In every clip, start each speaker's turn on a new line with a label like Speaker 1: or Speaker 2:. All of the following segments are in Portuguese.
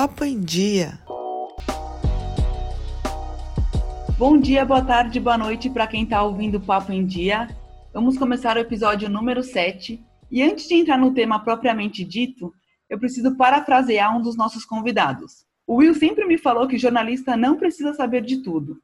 Speaker 1: Papo em Dia.
Speaker 2: Bom dia, boa tarde, boa noite para quem está ouvindo o Papo em Dia. Vamos começar o episódio número 7. E antes de entrar no tema propriamente dito, eu preciso parafrasear um dos nossos convidados. O Will sempre me falou que jornalista não precisa saber de tudo,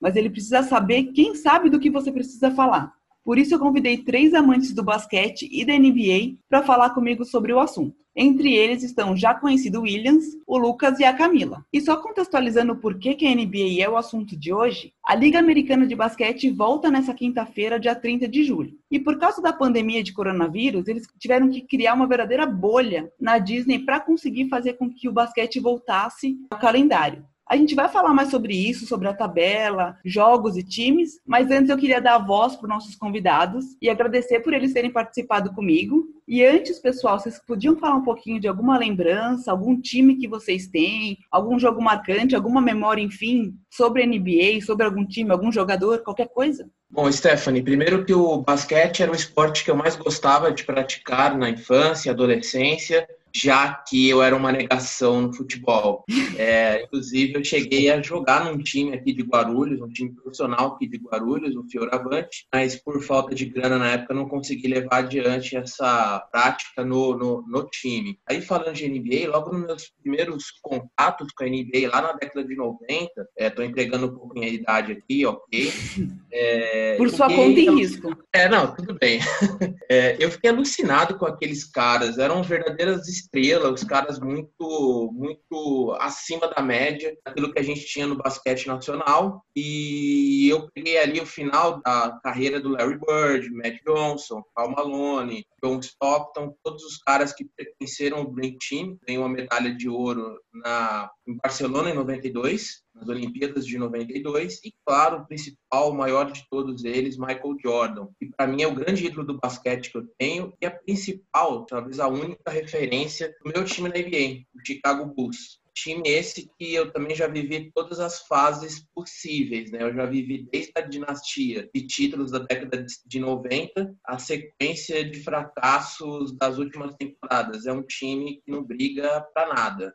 Speaker 2: mas ele precisa saber quem sabe do que você precisa falar. Por isso, eu convidei três amantes do basquete e da NBA para falar comigo sobre o assunto. Entre eles estão o já conhecido Williams, o Lucas e a Camila. E só contextualizando por que, que a NBA é o assunto de hoje, a Liga Americana de Basquete volta nessa quinta-feira, dia 30 de julho. E por causa da pandemia de coronavírus, eles tiveram que criar uma verdadeira bolha na Disney para conseguir fazer com que o basquete voltasse ao calendário. A gente vai falar mais sobre isso, sobre a tabela, jogos e times, mas antes eu queria dar a voz para os nossos convidados e agradecer por eles terem participado comigo. E antes, pessoal, vocês podiam falar um pouquinho de alguma lembrança, algum time que vocês têm, algum jogo marcante, alguma memória, enfim, sobre a NBA, sobre algum time, algum jogador, qualquer coisa?
Speaker 3: Bom, Stephanie, primeiro que o basquete era o esporte que eu mais gostava de praticar na infância e adolescência já que eu era uma negação no futebol. É, inclusive, eu cheguei a jogar num time aqui de Guarulhos, um time profissional aqui de Guarulhos, o Fioravante, mas por falta de grana na época não consegui levar adiante essa prática no, no, no time. Aí, falando de NBA, logo nos meus primeiros contatos com a NBA, lá na década de 90, estou é, entregando um pouco minha idade aqui, ok?
Speaker 2: É, por sua conta e risco.
Speaker 3: É, não, tudo bem. É, eu fiquei alucinado com aqueles caras, eram verdadeiras estrela, os caras muito, muito acima da média daquilo que a gente tinha no basquete nacional. E eu peguei ali o final da carreira do Larry Bird, Matt Johnson, Paul Malone, John Stockton, todos os caras que pertenceram ao Dream Team. Tem uma medalha de ouro na, em Barcelona em 92, nas Olimpíadas de 92 e, claro, o principal, o maior de todos eles, Michael Jordan, que para mim é o grande ídolo do basquete que eu tenho e a principal, talvez a única referência do meu time na NBA, o Chicago Bulls time esse que eu também já vivi todas as fases possíveis, né? Eu já vivi desde a dinastia de títulos da década de 90, a sequência de fracassos das últimas temporadas. É um time que não briga para nada.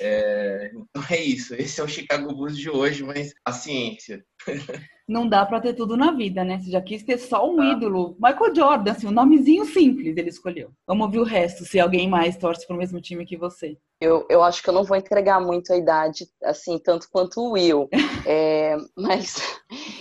Speaker 3: É... Então é isso. Esse é o Chicago Bulls de hoje, mas a ciência.
Speaker 2: não dá para ter tudo na vida, né? Você já quis ter só um ah. ídolo. Michael Jordan, assim, um nomezinho simples ele escolheu. Vamos ouvir o resto, se alguém mais torce para o mesmo time que você.
Speaker 4: Eu, eu acho que eu não vou entregar muito a idade, assim, tanto quanto o Will. É, mas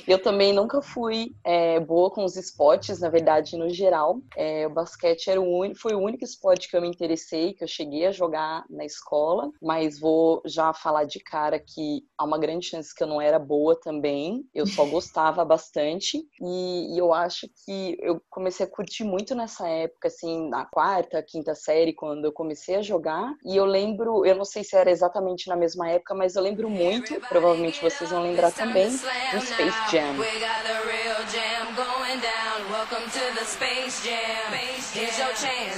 Speaker 4: eu também nunca fui é, boa com os esportes, na verdade, no geral. É, o basquete era o único, foi o único esporte que eu me interessei, que eu cheguei a jogar na escola. Mas vou já falar de cara que há uma grande chance que eu não era boa também. Eu só gostava bastante. E, e eu acho que eu comecei a curtir muito nessa época, assim, na quarta, quinta série, quando eu comecei a jogar. E eu lembro lembro, eu não sei se era exatamente na mesma época, mas eu lembro muito, provavelmente vocês vão lembrar também, do Space Jam.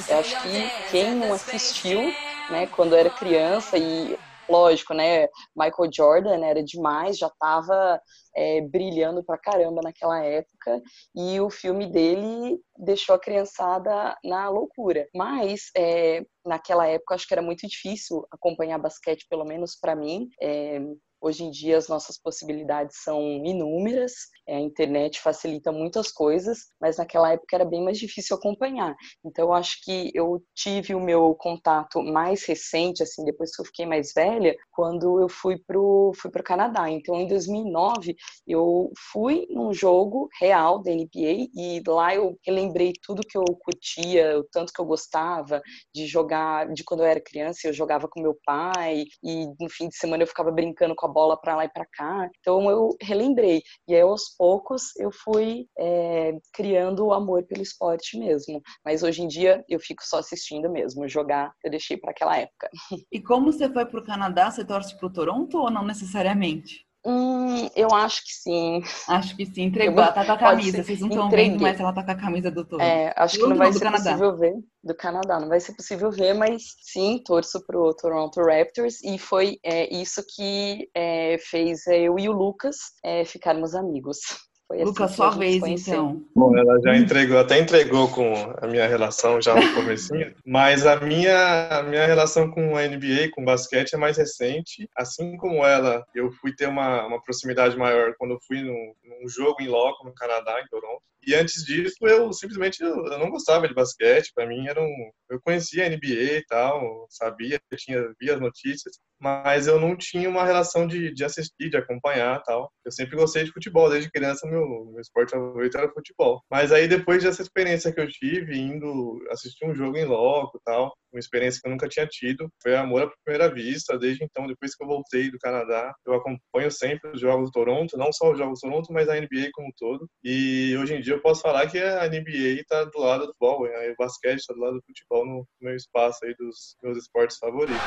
Speaker 4: Eu acho que quem não assistiu, né, quando era criança e lógico, né? Michael Jordan era demais, já estava é, brilhando pra caramba naquela época e o filme dele deixou a criançada na loucura. Mas é, naquela época acho que era muito difícil acompanhar basquete, pelo menos para mim. É, Hoje em dia as nossas possibilidades são inúmeras, a internet facilita muitas coisas, mas naquela época era bem mais difícil acompanhar. Então eu acho que eu tive o meu contato mais recente, assim, depois que eu fiquei mais velha, quando eu fui pro fui pro Canadá. Então em 2009 eu fui num jogo real da NBA e lá eu relembrei tudo que eu curtia, o tanto que eu gostava de jogar, de quando eu era criança, eu jogava com meu pai e no fim de semana eu ficava brincando com a bola para lá e para cá. Então eu relembrei. E aí, aos poucos eu fui é, criando o amor pelo esporte mesmo. Mas hoje em dia eu fico só assistindo mesmo. Jogar eu deixei para aquela época.
Speaker 2: E como você foi para o Canadá, você torce para o Toronto ou não necessariamente?
Speaker 4: Hum, eu acho que sim.
Speaker 2: Acho que sim. Entregou. Ela tá com a camisa. Vocês não estão vendo, mas ela tá com a camisa do Toronto.
Speaker 4: É, acho que não vai ser possível ver. Do Canadá. Não vai ser possível ver, mas sim, torço pro Toronto Raptors. E foi é, isso que é, fez eu e o Lucas é, ficarmos amigos. Foi assim
Speaker 2: Lucas, sua vez, então.
Speaker 1: Bom, ela já entregou, até entregou com a minha relação já no comecinho, mas a minha, a minha relação com a NBA, com o basquete, é mais recente. Assim como ela, eu fui ter uma, uma proximidade maior quando eu fui num, num jogo em loco no Canadá, em Toronto. E antes disso, eu simplesmente eu, não gostava de basquete. Para mim, era um, eu conhecia a NBA e tal, sabia, tinha via as notícias, mas eu não tinha uma relação de, de assistir, de acompanhar tal. Eu sempre gostei de futebol, desde criança meu, meu esporte favorito era futebol. Mas aí depois dessa experiência que eu tive, indo assistir um jogo em loco tal, uma experiência que eu nunca tinha tido, foi amor à primeira vista. Desde então, depois que eu voltei do Canadá, eu acompanho sempre os jogos do Toronto, não só os jogos do Toronto, mas a NBA como um todo. E hoje em dia eu posso falar que a NBA está do lado do futebol, né? o basquete está do lado do futebol no meu espaço aí dos meus esportes favoritos.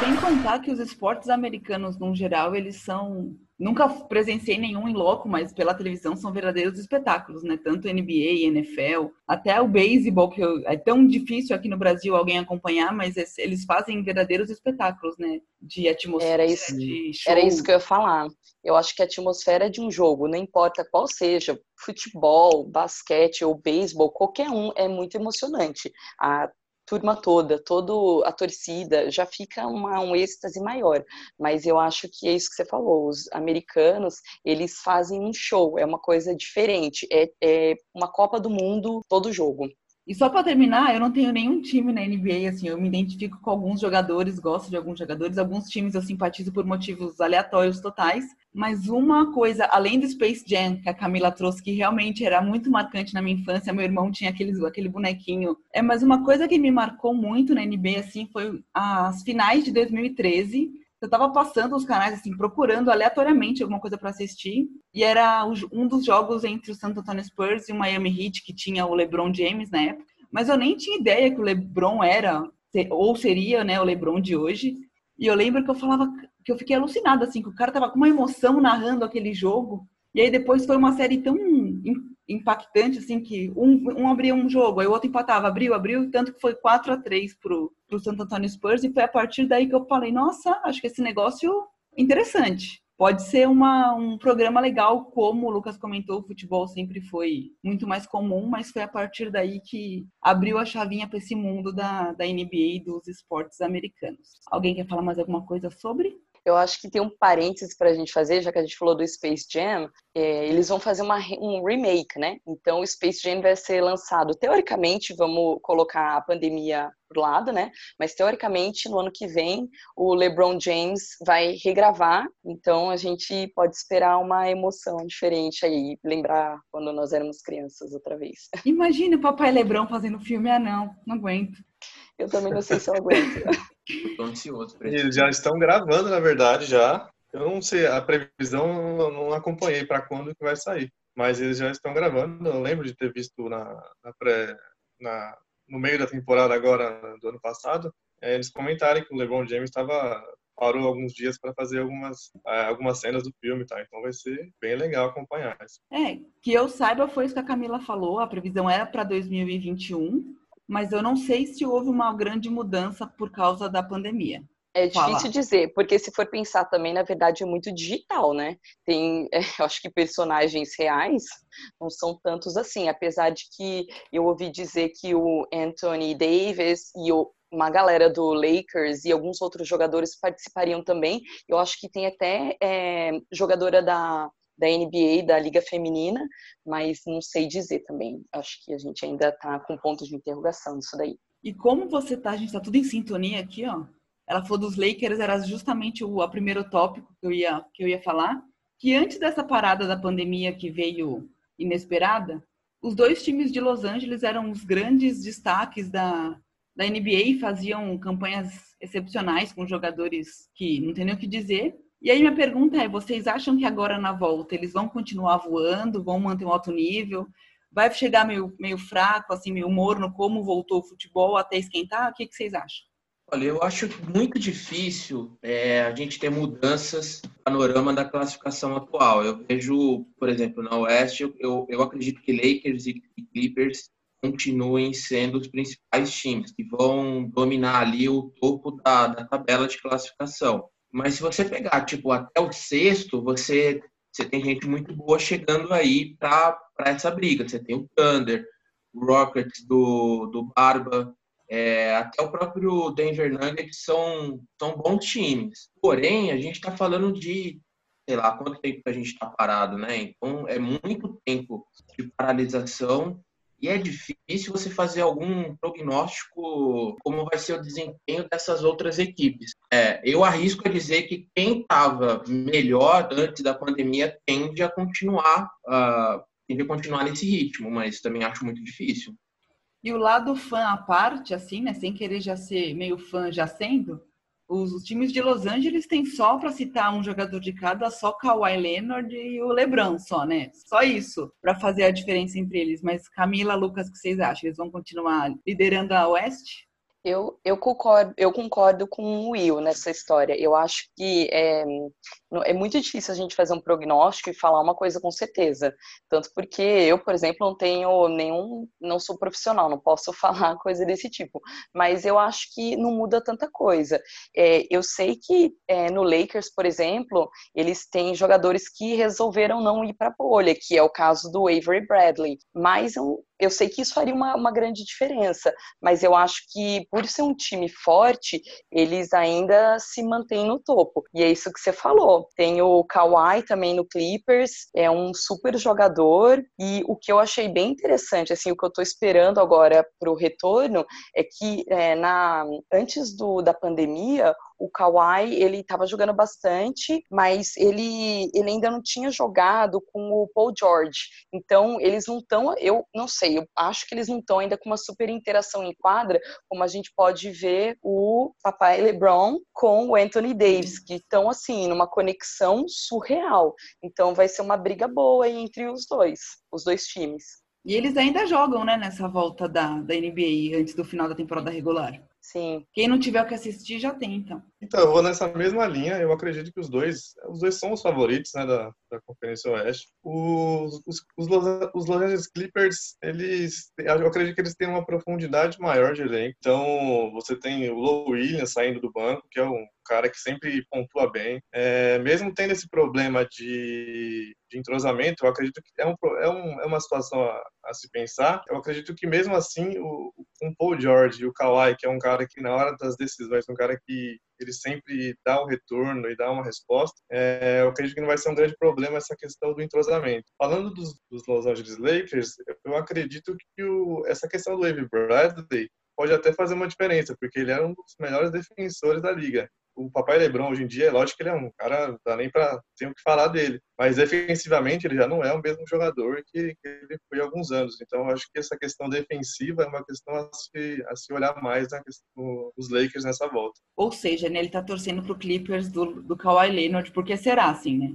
Speaker 2: Sem contar que os esportes americanos, no geral, eles são. Nunca presenciei nenhum em loco, mas pela televisão são verdadeiros espetáculos, né? Tanto NBA, NFL, até o beisebol, que é tão difícil aqui no Brasil alguém acompanhar, mas eles fazem verdadeiros espetáculos, né? De atmosfera,
Speaker 4: era isso,
Speaker 2: de show.
Speaker 4: Era isso que eu ia falar. Eu acho que a atmosfera de um jogo, não importa qual seja, futebol, basquete ou beisebol, qualquer um é muito emocionante. A turma toda, todo a torcida, já fica uma, um êxtase maior. Mas eu acho que é isso que você falou, os americanos, eles fazem um show, é uma coisa diferente, é, é uma Copa do Mundo todo jogo.
Speaker 2: E só para terminar, eu não tenho nenhum time na NBA, assim, eu me identifico com alguns jogadores, gosto de alguns jogadores, alguns times eu simpatizo por motivos aleatórios totais, mas uma coisa, além do Space Jam, que a Camila trouxe, que realmente era muito marcante na minha infância, meu irmão tinha aqueles, aquele bonequinho, é, mas uma coisa que me marcou muito na NBA, assim, foi as finais de 2013, eu tava passando os canais, assim, procurando aleatoriamente alguma coisa para assistir. E era um dos jogos entre o Santo Antonio Spurs e o Miami Heat, que tinha o LeBron James na época. Mas eu nem tinha ideia que o LeBron era, ou seria, né, o LeBron de hoje. E eu lembro que eu falava, que eu fiquei alucinada, assim, que o cara tava com uma emoção narrando aquele jogo. E aí depois foi uma série tão impactante, assim, que um, um abria um jogo, aí o outro empatava, abriu, abriu, tanto que foi 4 a 3 pro, pro Santo Antônio Spurs, e foi a partir daí que eu falei, nossa, acho que esse negócio interessante. Pode ser uma, um programa legal, como o Lucas comentou, o futebol sempre foi muito mais comum, mas foi a partir daí que abriu a chavinha para esse mundo da, da NBA e dos esportes americanos. Alguém quer falar mais alguma coisa sobre?
Speaker 4: Eu acho que tem um parênteses para a gente fazer, já que a gente falou do Space Jam, é, eles vão fazer uma, um remake, né? Então o Space Jam vai ser lançado, teoricamente, vamos colocar a pandemia pro lado, né? Mas teoricamente, no ano que vem, o LeBron James vai regravar, então a gente pode esperar uma emoção diferente aí, lembrar quando nós éramos crianças outra vez.
Speaker 2: Imagina o papai LeBron fazendo filme, ah não, não aguento.
Speaker 4: Eu também não sei se eu aguento.
Speaker 3: Eu tô ansioso pra
Speaker 1: Eles já estão gravando, na verdade, já. Eu não sei, a previsão eu não acompanhei para quando que vai sair. Mas eles já estão gravando. Eu lembro de ter visto na, na pré, na, no meio da temporada agora do ano passado, é, eles comentarem que o LeBron James estava parou alguns dias para fazer algumas, é, algumas cenas do filme, tá? Então vai ser bem legal acompanhar isso.
Speaker 2: É, que eu saiba foi isso que a Camila falou, a previsão era para 2021, mas eu não sei se houve uma grande mudança por causa da pandemia.
Speaker 4: É difícil Fala. dizer, porque se for pensar também, na verdade, é muito digital, né? Tem, é, eu acho que personagens reais não são tantos assim, apesar de que eu ouvi dizer que o Anthony Davis e o, uma galera do Lakers e alguns outros jogadores participariam também. Eu acho que tem até é, jogadora da da NBA, da Liga Feminina, mas não sei dizer também. Acho que a gente ainda está com pontos de interrogação nisso daí.
Speaker 2: E como você tá, a gente está tudo em sintonia aqui, ó. Ela falou dos Lakers, era justamente o a primeiro tópico que eu ia que eu ia falar, que antes dessa parada da pandemia que veio inesperada, os dois times de Los Angeles eram os grandes destaques da da NBA, faziam campanhas excepcionais com jogadores que não tem nem o que dizer, e aí minha pergunta é, vocês acham que agora na volta eles vão continuar voando, vão manter um alto nível? Vai chegar meio, meio fraco, assim, meio morno, como voltou o futebol até esquentar? O que, que vocês acham?
Speaker 3: Olha, eu acho muito difícil é, a gente ter mudanças no panorama da classificação atual. Eu vejo, por exemplo, na Oeste, eu, eu acredito que Lakers e Clippers continuem sendo os principais times que vão dominar ali o topo da, da tabela de classificação Mas se você pegar, tipo, até o sexto, você, você tem gente muito boa chegando aí para essa briga. Você tem o Thunder, o Rockets do, do Barba, é, até o próprio Denver Nuggets são, são bons times. Porém, a gente está falando de, sei lá, quanto tempo que a gente está parado, né? Então, é muito tempo de paralisação e é difícil você fazer algum prognóstico como vai ser o desempenho dessas outras equipes. É, eu arrisco a dizer que quem estava melhor antes da pandemia tende a continuar, uh, tende a continuar nesse ritmo, mas também acho muito difícil.
Speaker 2: E o lado fã à parte, assim, né, sem querer já ser meio fã já sendo, os, times de Los Angeles têm só, para citar um jogador de cada, só Kawhi Leonard e o LeBron, só, né? Só isso para fazer a diferença entre eles. Mas Camila, Lucas, o que vocês acham? Eles vão continuar liderando a Oeste?
Speaker 4: Eu, eu, concordo, eu concordo com o Will nessa história. Eu acho que é, é muito difícil a gente fazer um prognóstico e falar uma coisa com certeza. Tanto porque eu, por exemplo, não tenho nenhum. não sou profissional, não posso falar coisa desse tipo. Mas eu acho que não muda tanta coisa. É, eu sei que é, no Lakers, por exemplo, eles têm jogadores que resolveram não ir para a bolha, que é o caso do Avery Bradley. Mas eu, eu sei que isso faria uma, uma grande diferença, mas eu acho que por ser um time forte, eles ainda se mantêm no topo. E é isso que você falou. Tem o Kawhi também no Clippers, é um super jogador. E o que eu achei bem interessante, assim, o que eu estou esperando agora para o retorno é que é, na antes do, da pandemia o Kawhi, ele estava jogando bastante, mas ele, ele ainda não tinha jogado com o Paul George. Então, eles não estão, eu não sei, eu acho que eles não estão ainda com uma super interação em quadra, como a gente pode ver o papai LeBron com o Anthony Davis, que estão, assim, numa conexão surreal. Então, vai ser uma briga boa entre os dois, os dois times.
Speaker 2: E eles ainda jogam, né, nessa volta da, da NBA antes do final da temporada regular.
Speaker 4: Sim.
Speaker 2: Quem não tiver o que assistir já tem, então.
Speaker 1: Então, eu vou nessa mesma linha. Eu acredito que os dois, os dois são os favoritos, né, da, da Conferência Oeste. Os, os, os, Los Angeles Clippers, eles, eu acredito que eles têm uma profundidade maior de elenco. Então, você tem o Low Williams saindo do banco, que é um cara que sempre pontua bem. É, mesmo tendo esse problema de, de entrosamento, eu acredito que é, um, é, um, é uma situação a, a, se pensar. Eu acredito que mesmo assim, o, o Paul George e o Kawhi, que é um cara que na hora das decisões, um cara que ele sempre dá um retorno e dá uma resposta, é, eu acredito que não vai ser um grande problema essa questão do entrosamento. Falando dos, dos Los Angeles Lakers, eu acredito que o, essa questão do Avery Bradley pode até fazer uma diferença, porque ele era um dos melhores defensores da liga o papai LeBron hoje em dia, é lógico que ele é um cara, não dá nem para ter o que falar dele, mas defensivamente ele já não é o mesmo jogador que, que ele foi há alguns anos. Então acho que essa questão defensiva é uma questão a se, a se olhar mais na questão dos Lakers nessa volta.
Speaker 2: Ou seja, né, ele tá torcendo pro Clippers do, do Kawhi Leonard, porque será assim, né?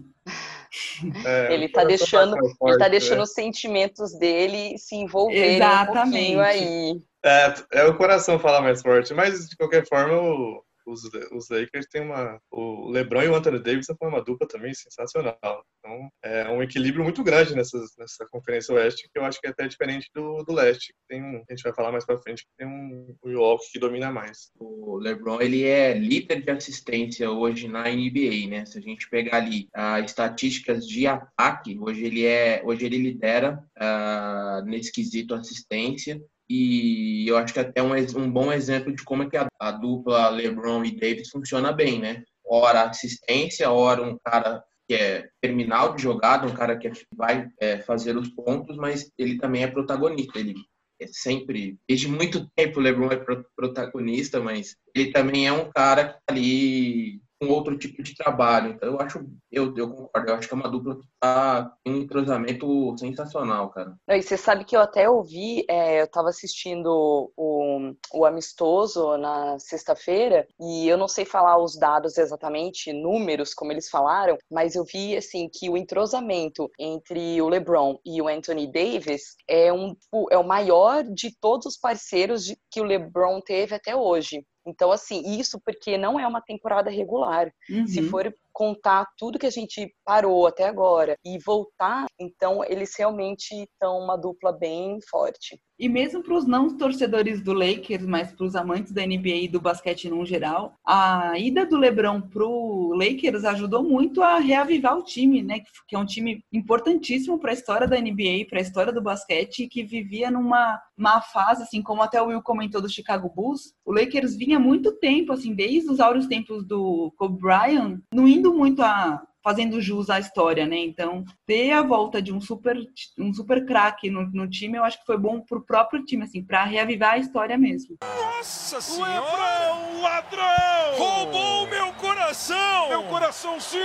Speaker 4: É, ele tá deixando, forte, ele tá deixando né? os sentimentos dele se envolverem Exatamente. um pouquinho aí.
Speaker 1: É, é o coração falar mais forte, mas de qualquer forma o, os, os Lakers têm uma. O LeBron e o Anthony Davis foi uma dupla também sensacional. Então, é um equilíbrio muito grande nessa, nessa Conferência Oeste, que eu acho que é até diferente do, do Leste. Tem um, a gente vai falar mais pra frente que tem um Milwaukee que domina mais.
Speaker 3: O LeBron, ele é líder de assistência hoje na NBA, né? Se a gente pegar ali as estatísticas de ataque, hoje ele é. Hoje ele lidera uh, nesse quesito assistência. E eu acho que até um, um bom exemplo de como é que a, a dupla LeBron e Davis funciona bem, né? Ora assistência, ora um cara que é terminal de jogada, um cara que vai é, fazer os pontos, mas ele também é protagonista. Ele é sempre, desde muito tempo o LeBron é protagonista, mas ele também é um cara que tá ali um outro tipo de trabalho. Então, eu acho, eu, eu concordo, eu acho que é uma dupla que tá um entrosamento sensacional, cara.
Speaker 4: E você sabe que eu até ouvi, é, eu tava assistindo o, o Amistoso na sexta-feira, e eu não sei falar os dados exatamente, números, como eles falaram, mas eu vi, assim, que o entrosamento entre o LeBron e o Anthony Davis é, um, é o maior de todos os parceiros que o LeBron teve até hoje. Então, assim, isso porque não é uma temporada regular. Uhum. Se for contar tudo que a gente parou até agora e voltar, então eles realmente estão uma dupla bem forte.
Speaker 2: E mesmo para os não torcedores do Lakers, mas para os amantes da NBA e do basquete no geral, a ida do LeBron para o Lakers ajudou muito a reavivar o time, né? Que é um time importantíssimo para a história da NBA, para a história do basquete, que vivia numa uma fase, assim, como até o Will comentou do Chicago Bulls. O Lakers vinha muito tempo, assim, desde os áureos tempos do Kobe Bryant, não indo muito a fazendo jus à história, né? Então, ter a volta de um super um super craque no, no, time, eu acho que foi bom pro próprio time, assim, para reavivar a história mesmo.
Speaker 5: Nossa senhora! Lebrão, ladrão! Roubou meu coração! Meu coraçãozinho!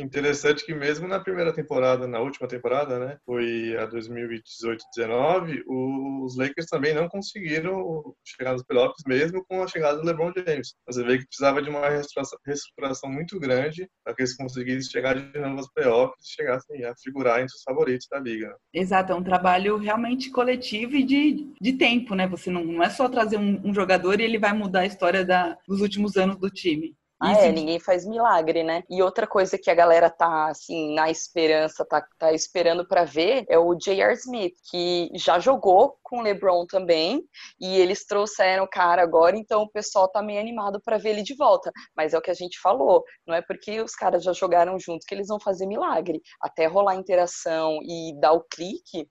Speaker 1: Interessante que mesmo na primeira temporada, na última temporada, né, foi a 2018-19, os Lakers também não conseguiram chegar nos playoffs mesmo com a chegada do LeBron James. Você vê que precisava de uma reestruturação muito grande para que eles conseguissem chegar de novo aos playoffs e chegassem a figurar entre os favoritos da liga.
Speaker 2: Exato, é um trabalho realmente coletivo e de, de tempo, né? Você não, não é só trazer um, um jogador e ele vai mudar a história da, dos últimos anos do time.
Speaker 4: Ah, é, ninguém faz milagre, né? E outra coisa que a galera tá, assim, na esperança, tá, tá esperando para ver é o J.R. Smith, que já jogou com o LeBron também, e eles trouxeram o cara agora, então o pessoal tá meio animado para ver ele de volta. Mas é o que a gente falou, não é porque os caras já jogaram juntos que eles vão fazer milagre. Até rolar interação e dar o clique,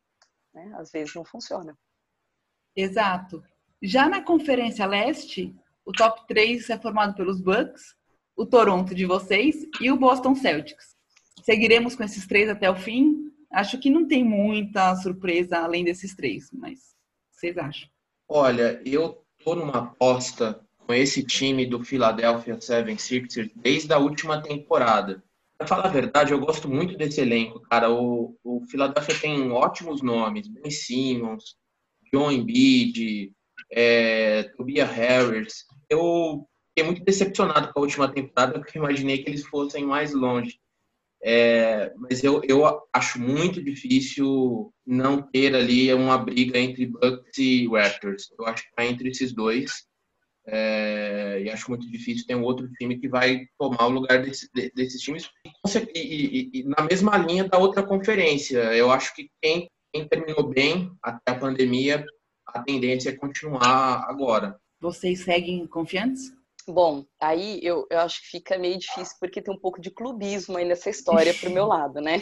Speaker 4: né, às vezes não funciona.
Speaker 2: Exato. Já na Conferência Leste, o top 3 é formado pelos Bucks, o Toronto de vocês e o Boston Celtics. Seguiremos com esses três até o fim. Acho que não tem muita surpresa além desses três, mas vocês acham?
Speaker 3: Olha, eu tô numa aposta com esse time do Philadelphia 76ers desde a última temporada. Pra falar a verdade, eu gosto muito desse elenco, cara. O, o Philadelphia tem ótimos nomes. Ben Simmons, John Embiid, é, Tobias Harris. Eu fiquei muito decepcionado com a última temporada, porque imaginei que eles fossem mais longe. É, mas eu, eu acho muito difícil não ter ali uma briga entre Bucks e Raptors. Eu acho que está entre esses dois. É, e acho muito difícil ter um outro time que vai tomar o lugar desse, desses times. E, e, e, na mesma linha da outra conferência, eu acho que quem, quem terminou bem até a pandemia, a tendência é continuar agora.
Speaker 2: Vocês seguem confiantes?
Speaker 4: Bom, aí eu, eu acho que fica meio difícil porque tem um pouco de clubismo aí nessa história pro meu lado, né?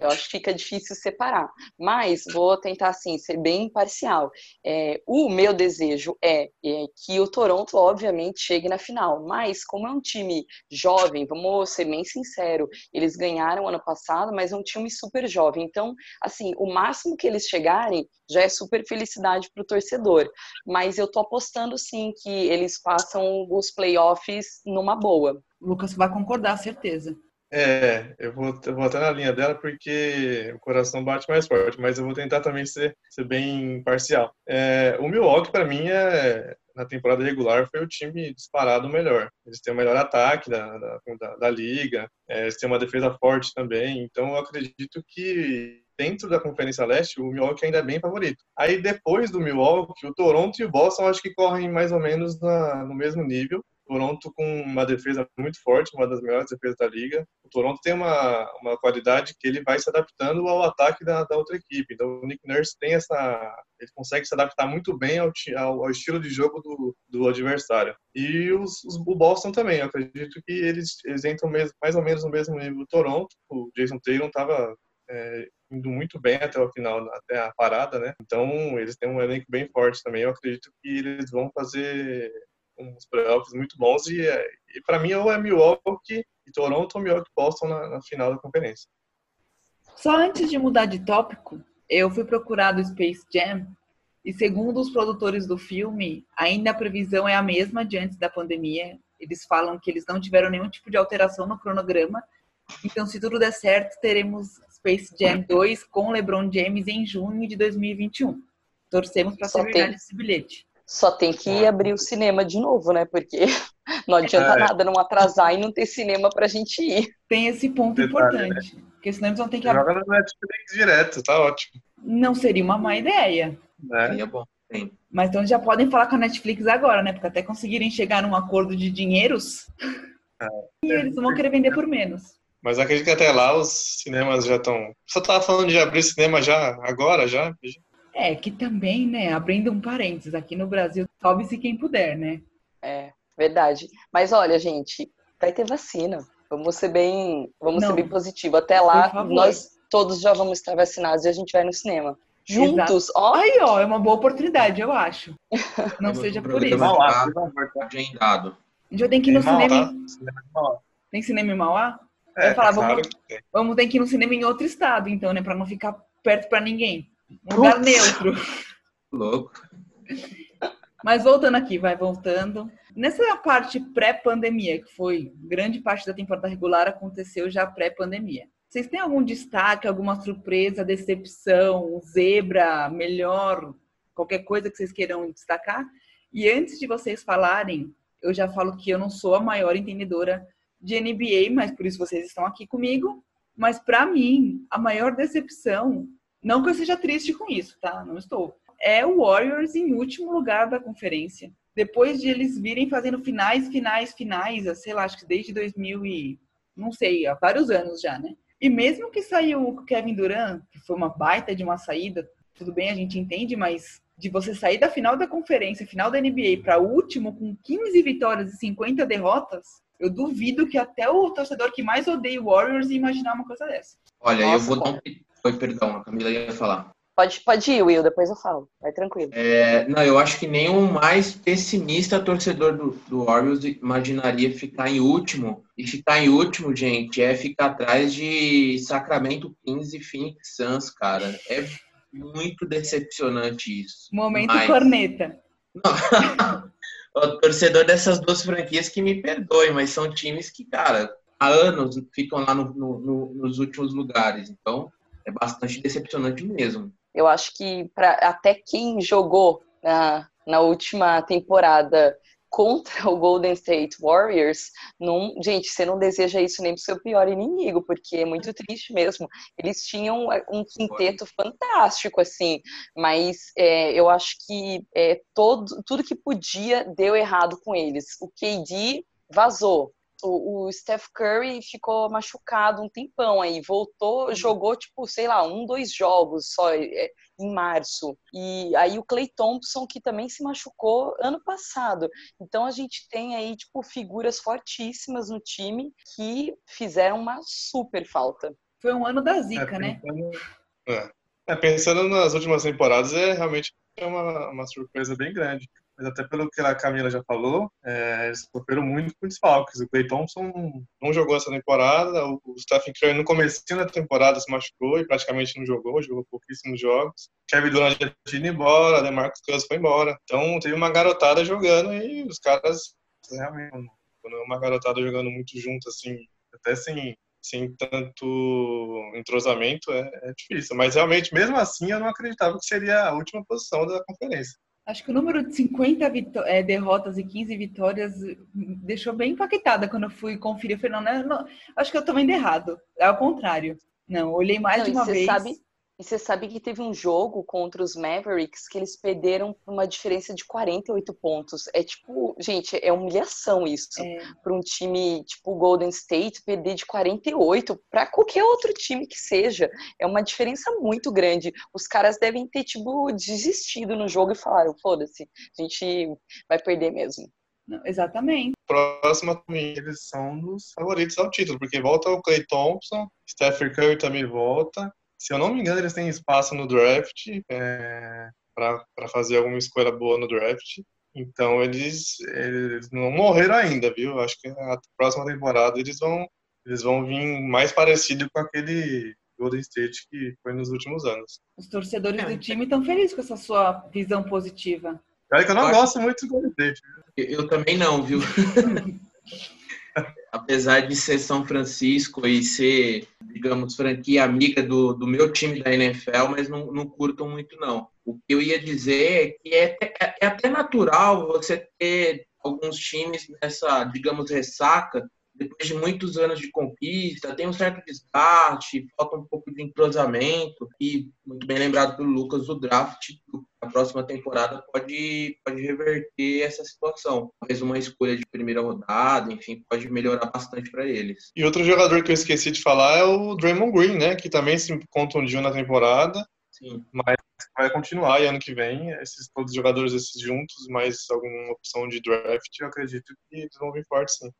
Speaker 4: Eu acho que fica difícil separar. Mas vou tentar, assim, ser bem imparcial. É, o meu desejo é, é, que o Toronto, obviamente, chegue na final. Mas, como é um time jovem, vamos ser bem sincero, eles ganharam ano passado, mas é um time super jovem. Então, assim, o máximo que eles chegarem já é super felicidade pro torcedor. Mas eu tô apostando, sim, que eles passam os playoffs numa boa.
Speaker 2: O Lucas vai concordar, certeza.
Speaker 1: É, eu vou, eu vou até na linha dela porque o coração bate mais forte, mas eu vou tentar também ser, ser bem imparcial. É, o Milwaukee, para mim, é, na temporada regular, foi o time disparado melhor. Eles têm o melhor ataque da, da, da, da liga, é, eles têm uma defesa forte também, então eu acredito que dentro da Conferência Leste, o Milwaukee ainda é bem favorito. Aí depois do Milwaukee, o Toronto e o Boston acho que correm mais ou menos na, no mesmo nível. Toronto com uma defesa muito forte, uma das melhores defesas da liga. O Toronto tem uma, uma qualidade que ele vai se adaptando ao ataque da, da outra equipe. Então o Nick Nurse tem essa, ele consegue se adaptar muito bem ao, ao, ao estilo de jogo do, do adversário. E os, os, o Boston também, eu acredito que eles, eles entram mesmo, mais ou menos no mesmo nível do Toronto. O Jason Taylor estava é, indo muito bem até o final, até a parada, né? Então, eles têm um elenco bem forte também. Eu acredito que eles vão fazer uns playoffs muito bons e, e para mim ou é Milwaukee e Toronto ou Milwaukee Boston na, na, final da conferência.
Speaker 2: Só antes de mudar de tópico, eu fui procurar do Space Jam e segundo os produtores do filme, ainda a previsão é a mesma de antes da pandemia. Eles falam que eles não tiveram nenhum tipo de alteração no cronograma. Então, se tudo der certo, teremos Space Jam 2 com LeBron James em junho de 2021. Torcemos para ser verdade esse bilhete.
Speaker 4: Só tem que abrir o cinema de novo, né? Porque não adianta é. nada não atrasar e não ter cinema pra gente ir.
Speaker 2: Tem esse ponto Detalhe, importante. Né? Porque senão eles vão ter que
Speaker 1: Joga no Netflix direto, tá ótimo.
Speaker 2: Não seria uma má ideia.
Speaker 3: É. Seria bom. Sim.
Speaker 2: Mas então já podem falar com a Netflix agora, né? Porque até conseguirem chegar num acordo de dinheiros. E eles vão querer vender por menos.
Speaker 1: Mas acredito que até lá os cinemas já estão. Você tava falando de abrir cinema já, agora, já?
Speaker 2: É, que também, né, abrindo um parênteses, aqui no Brasil, salve-se quem puder, né?
Speaker 4: É, verdade. Mas olha, gente, vai ter vacina. Vamos ser bem, vamos
Speaker 2: Não.
Speaker 4: ser bem positivo. Até lá, nós todos já vamos estar vacinados e a gente vai no cinema. Juntos, ó.
Speaker 2: Aí, ó, é uma boa oportunidade, eu acho. Não seja por isso.
Speaker 1: Mauá,
Speaker 3: agendado.
Speaker 2: A gente vai ter que ir no cinema. Tem cinema em Mauá?
Speaker 1: É,
Speaker 2: falar,
Speaker 1: claro
Speaker 2: vamos-. Vamos ter que ir no cinema em outro estado, então, né? Pra não ficar perto pra ninguém. Um lugar neutro.
Speaker 3: Louco.
Speaker 2: Mas voltando aqui, vai voltando. Nessa parte pré-pandemia, que foi grande parte da temporada regular, aconteceu já pré-pandemia. Vocês têm algum destaque, alguma surpresa, decepção, zebra, melhor, qualquer coisa que vocês queiram destacar? E antes de vocês falarem, eu já falo que eu não sou a maior entendedora de NBA, mas por isso vocês estão aqui comigo. Mas para mim, a maior decepção, não que eu seja triste com isso, tá? Não estou é o Warriors em último lugar da conferência. Depois de eles virem fazendo finais, finais, finais, sei lá, acho que desde 2000 e não sei, há vários anos já, né? E mesmo que saiu o Kevin Durant, que foi uma baita de uma saída, tudo bem, a gente entende, mas de você sair da final da conferência, final da NBA, para último com 15 vitórias e 50 derrotas, eu duvido que até o torcedor que mais odeia o Warriors ia imaginar uma coisa dessa.
Speaker 3: Olha, eu
Speaker 4: Nossa,
Speaker 3: vou dar um. Oi, perdão, a Camila ia falar.
Speaker 4: Pode, pode ir, Will, depois eu falo. Vai tranquilo.
Speaker 3: É, não, eu acho que nem o mais pessimista torcedor do, do Warriors imaginaria ficar em último. E ficar em último, gente, é ficar atrás de Sacramento Kings e Phoenix Suns, cara. É muito decepcionante isso.
Speaker 2: Momento
Speaker 3: Mas-
Speaker 2: corneta.
Speaker 3: o torcedor dessas duas franquias que me perdoe, mas são times que, cara, há anos ficam lá no- no- no- nos últimos lugares. Então, é bastante decepcionante mesmo.
Speaker 4: Eu acho que para até quem jogou na, na última temporada contra o Golden State Warriors, não, gente, você não deseja isso nem pro seu pior inimigo, porque é muito triste mesmo. Eles tinham um quinteto fantástico, assim, mas é, eu acho que é, todo, tudo que podia deu errado com eles. O KD vazou. O, o Steph Curry ficou machucado um tempão aí, voltou, jogou, tipo, sei lá, um, dois jogos só é, em março. E aí o Clay Thompson, que também se machucou ano passado. Então a gente tem aí, tipo, figuras fortíssimas no time que fizeram uma super falta.
Speaker 2: Foi um ano da
Speaker 1: É,
Speaker 2: zica, né?
Speaker 1: pensando, é. É, pensando nas últimas temporadas, é realmente uma, uma surpresa bem grande. Mas até pelo que a Camila já falou, é, eles sofreram muito com desfalques. O Clay Thompson não jogou essa temporada, o, o Stephen Curry no começo da temporada se machucou e praticamente não jogou, jogou pouquíssimos jogos. Kevin Durant já tinha ido embora, DeMarcus Cousins foi embora. Então teve uma garotada jogando e os caras realmente, quando é uma garotada jogando muito junto, assim, até sem sem tanto entrosamento é, é, difícil. Mas realmente, mesmo assim, eu não acreditava que seria a última posição da conferência.
Speaker 2: Acho que o número de 50 é, derrotas e 15 vitórias me deixou bem impactada quando eu fui conferir. Eu falei, não, não, não acho que eu tô vendo errado. É ao contrário. Não, olhei mais
Speaker 4: Não,
Speaker 2: de uma
Speaker 4: você
Speaker 2: vez.
Speaker 4: sabe- E você sabe que teve um jogo contra os Mavericks que eles perderam por uma diferença de 48 pontos. É tipo, gente, é humilhação isso.
Speaker 2: É,
Speaker 4: Para um time tipo o Golden State perder de 48 para qualquer outro time que seja. É uma diferença muito grande. Os caras devem ter, tipo, desistido no jogo e falaram: foda-se, a gente vai perder mesmo.
Speaker 2: não, exatamente.
Speaker 1: Próxima também, eles são dos favoritos ao título, porque volta o Clay Thompson, Stephen Curry também volta. Se eu não me engano, eles têm espaço no draft é, para fazer alguma escolha boa no draft. Então eles, eles não morreram ainda, viu? Acho que na próxima temporada eles vão eles vão vir mais parecido com aquele Golden State que foi nos últimos anos.
Speaker 2: Os torcedores
Speaker 3: É.
Speaker 2: do time estão felizes com essa sua visão positiva.
Speaker 1: Olha que eu não
Speaker 3: Eu acho-
Speaker 1: gosto muito do Golden State.
Speaker 3: Eu, eu também não, viu? Apesar de ser São Francisco e ser, digamos, franquia amiga do, do meu time da NFL, mas não, não curto muito, não. O que eu ia dizer é que é, até- é até natural você ter alguns times nessa, digamos, ressaca depois de muitos anos de conquista, tem um certo desgaste, falta um pouco de entrosamento, e muito bem lembrado pelo Lucas, o draft a próxima temporada pode, pode reverter essa situação. Talvez uma escolha de primeira rodada, enfim, pode melhorar bastante para eles.
Speaker 1: E outro jogador que eu esqueci de falar é o Draymond Green, né? Que também se contundiu na temporada. Sim. Mas vai continuar e ano que vem, esses todos os jogadores esses juntos, mais alguma opção de draft, eu acredito que eles vão vir forte sim.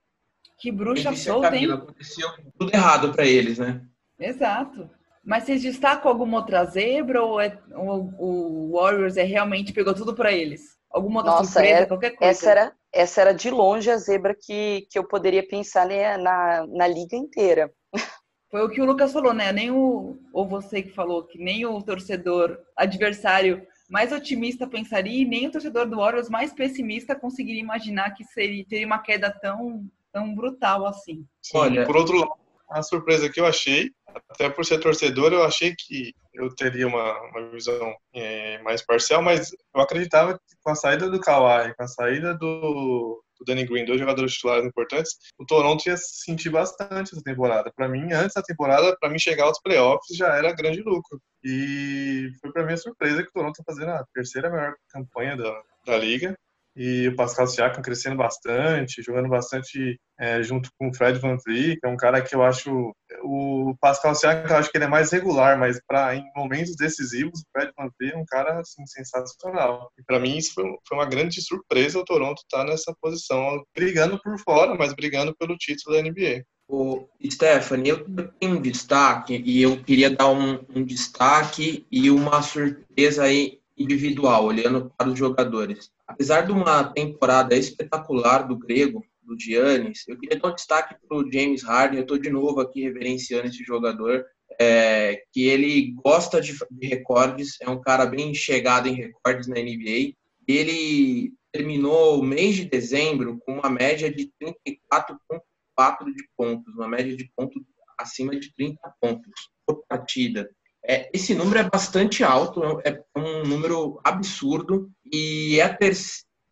Speaker 2: Que bruxa solta, hein?
Speaker 3: Aconteceu tudo errado para eles, né?
Speaker 2: Exato. Mas vocês destacam alguma outra zebra ou, é, ou o Warriors é realmente pegou tudo para eles? Alguma outra Nossa, surpresa, é, qualquer coisa?
Speaker 4: Essa era, essa era de longe a zebra que, que eu poderia pensar né, na, na liga inteira.
Speaker 2: Foi o que o Lucas falou, né? Nem o, ou você que falou que nem o torcedor adversário mais otimista pensaria e nem o torcedor do Warriors mais pessimista conseguiria imaginar que seria, teria uma queda tão, tão brutal assim.
Speaker 1: Olha, por outro lado, a surpresa que eu achei, até por ser torcedor, eu achei que eu teria uma, uma visão é, mais parcial, mas eu acreditava que com a saída do Kawhi, com a saída do, do Danny Green, dois jogadores titulares importantes, o Toronto ia sentir bastante essa temporada. Para mim, antes da temporada, para mim chegar aos playoffs já era grande lucro. E foi para mim a surpresa que o Toronto está fazendo a terceira maior campanha da, da liga e o Pascal Siakam crescendo bastante, jogando bastante é, junto com o Fred Van Vliet, que é um cara que eu acho o Pascal Siakam, eu acho que ele é mais regular, mas para em momentos decisivos, o Fred Van Vliet é um cara assim, sensacional. E para mim isso foi, foi, uma grande surpresa o Toronto estar tá nessa posição, brigando por fora, mas brigando pelo título da NBA.
Speaker 3: O Stephanie, eu tenho um destaque e eu queria dar um, um destaque e uma surpresa aí individual, olhando para os jogadores. Apesar de uma temporada espetacular do grego, do Giannis, eu queria dar um destaque para o James Harden. Eu estou de novo aqui reverenciando esse jogador, é, que ele gosta de, de, recordes, é um cara bem chegado em recordes na NBA. Ele terminou o mês de dezembro com uma média de 34,4 de pontos, uma média de pontos acima de 30 pontos por partida. É, esse número é bastante alto, é, é um número absurdo e é a ter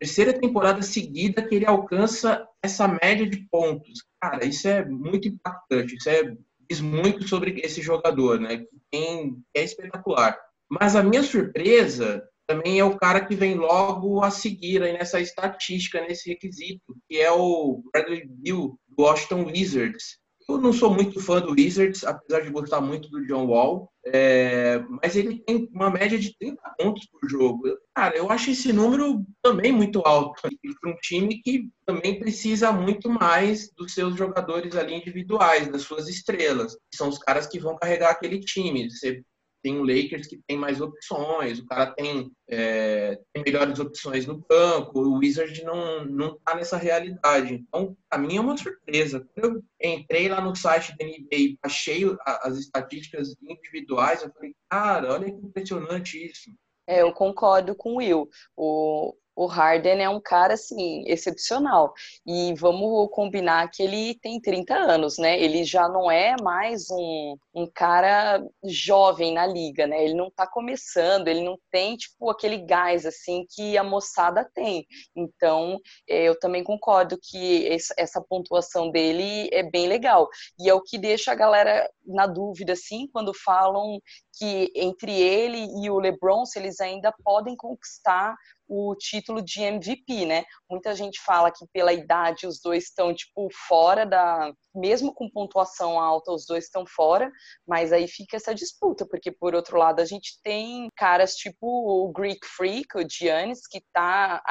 Speaker 3: terceira temporada seguida que ele alcança essa média de pontos. Cara, isso é muito impactante, isso é, diz muito sobre esse jogador, né? Que tem, é espetacular. Mas a minha surpresa também é o cara que vem logo a seguir aí nessa estatística, nesse requisito, que é o Bradley Bill, do Washington Wizards. Eu não sou muito fã do Wizards, apesar de gostar muito do John Wall, é, mas ele tem uma média de 30 pontos por jogo. Cara, eu acho esse número também muito alto para um time que também precisa muito mais dos seus jogadores ali individuais, das suas estrelas. São os caras que vão carregar aquele time. Você tem o Lakers que tem mais opções, o cara tem, é, tem melhores opções no banco, o Wizard não, não tá nessa realidade. Então, para mim é uma surpresa. Quando eu entrei lá no site da NBA e achei as estatísticas individuais, eu falei, cara, olha que impressionante isso.
Speaker 4: É, eu concordo com o Will. O, o Harden é um cara, assim, excepcional. E vamos combinar que ele tem 30 anos, né? Ele já não é mais um, um cara jovem na liga, né? Ele não tá começando, ele não tem, tipo, aquele gás, assim, que a moçada tem. Então, é, eu também concordo que essa pontuação dele é bem legal. E é o que deixa a galera na dúvida, assim, quando falam que entre ele e o LeBron, se eles ainda podem conquistar o título de MVP, né? Muita gente fala que pela idade os dois estão tipo fora da, mesmo com pontuação alta, os dois estão fora, mas aí fica essa disputa, porque por outro lado a gente tem caras tipo o Greek Freak, o Giannis, que tá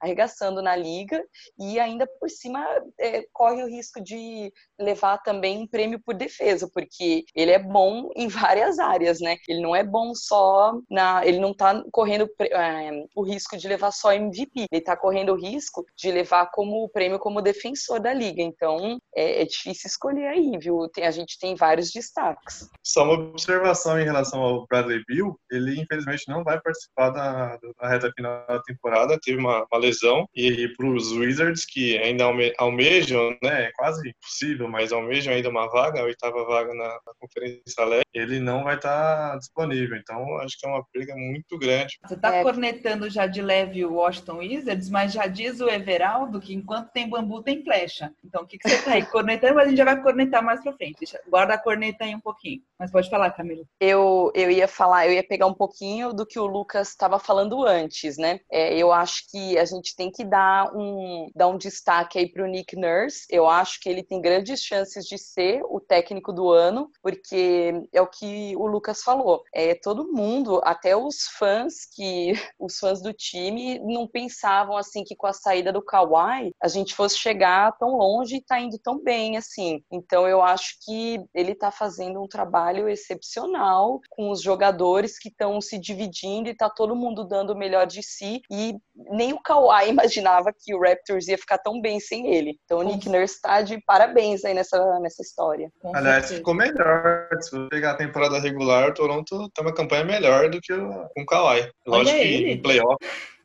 Speaker 4: arregaçando na liga e ainda por cima é, corre o risco de levar também um prêmio por defesa, porque ele é bom em várias áreas, né? Ele não é bom só na, ele não tá correndo é, o risco de levar só MVP. Ele está correndo o risco de levar como prêmio como defensor da liga. Então, é, é, difícil escolher aí, viu? Tem, a gente tem vários destaques.
Speaker 1: Só uma observação em relação ao Bradley Bill, ele infelizmente não vai participar da, da reta final da temporada, teve uma, uma lesão, e, e para os Wizards, que ainda alme, almejam, né, é quase impossível, mas almejam ainda uma vaga, a oitava vaga na, na Conferência Leste, ele não vai estar disponível, então acho que é uma briga muito grande.
Speaker 2: Você está é. cornetando já de leve o Washington Wizards, mas já diz o Everaldo que enquanto tem bambu tem flecha. Então o que, que você está aí cornetando, mas a gente já vai cornetar mais para frente. Guarda a corneta aí um pouquinho. Mas pode falar, Camila.
Speaker 4: Eu, eu ia falar, eu ia pegar um pouquinho do que o Lucas estava falando antes, né? É, eu acho que a gente tem que dar um, dar um destaque aí para o Nick Nurse. Eu acho que ele tem grandes chances de ser o técnico do ano, porque é o que o Lucas falou. É, todo mundo, até os fãs que os fãs do time não pensavam assim que com a saída do Kawhi a gente fosse chegar tão longe e tá indo tão bem assim. Então eu acho que ele tá fazendo um trabalho excepcional com os jogadores que estão se dividindo e tá todo mundo dando o melhor de si e nem o Kawhi imaginava que o Raptors ia ficar tão bem sem ele. Então o Nick Nurse está de parabéns aí nessa, nessa história.
Speaker 1: Com Aliás, certeza. ficou melhor. Se você pegar a temporada regular, o Toronto tem uma campanha melhor do que o, com o Kawhi. Lógico Olha que ele. em playoff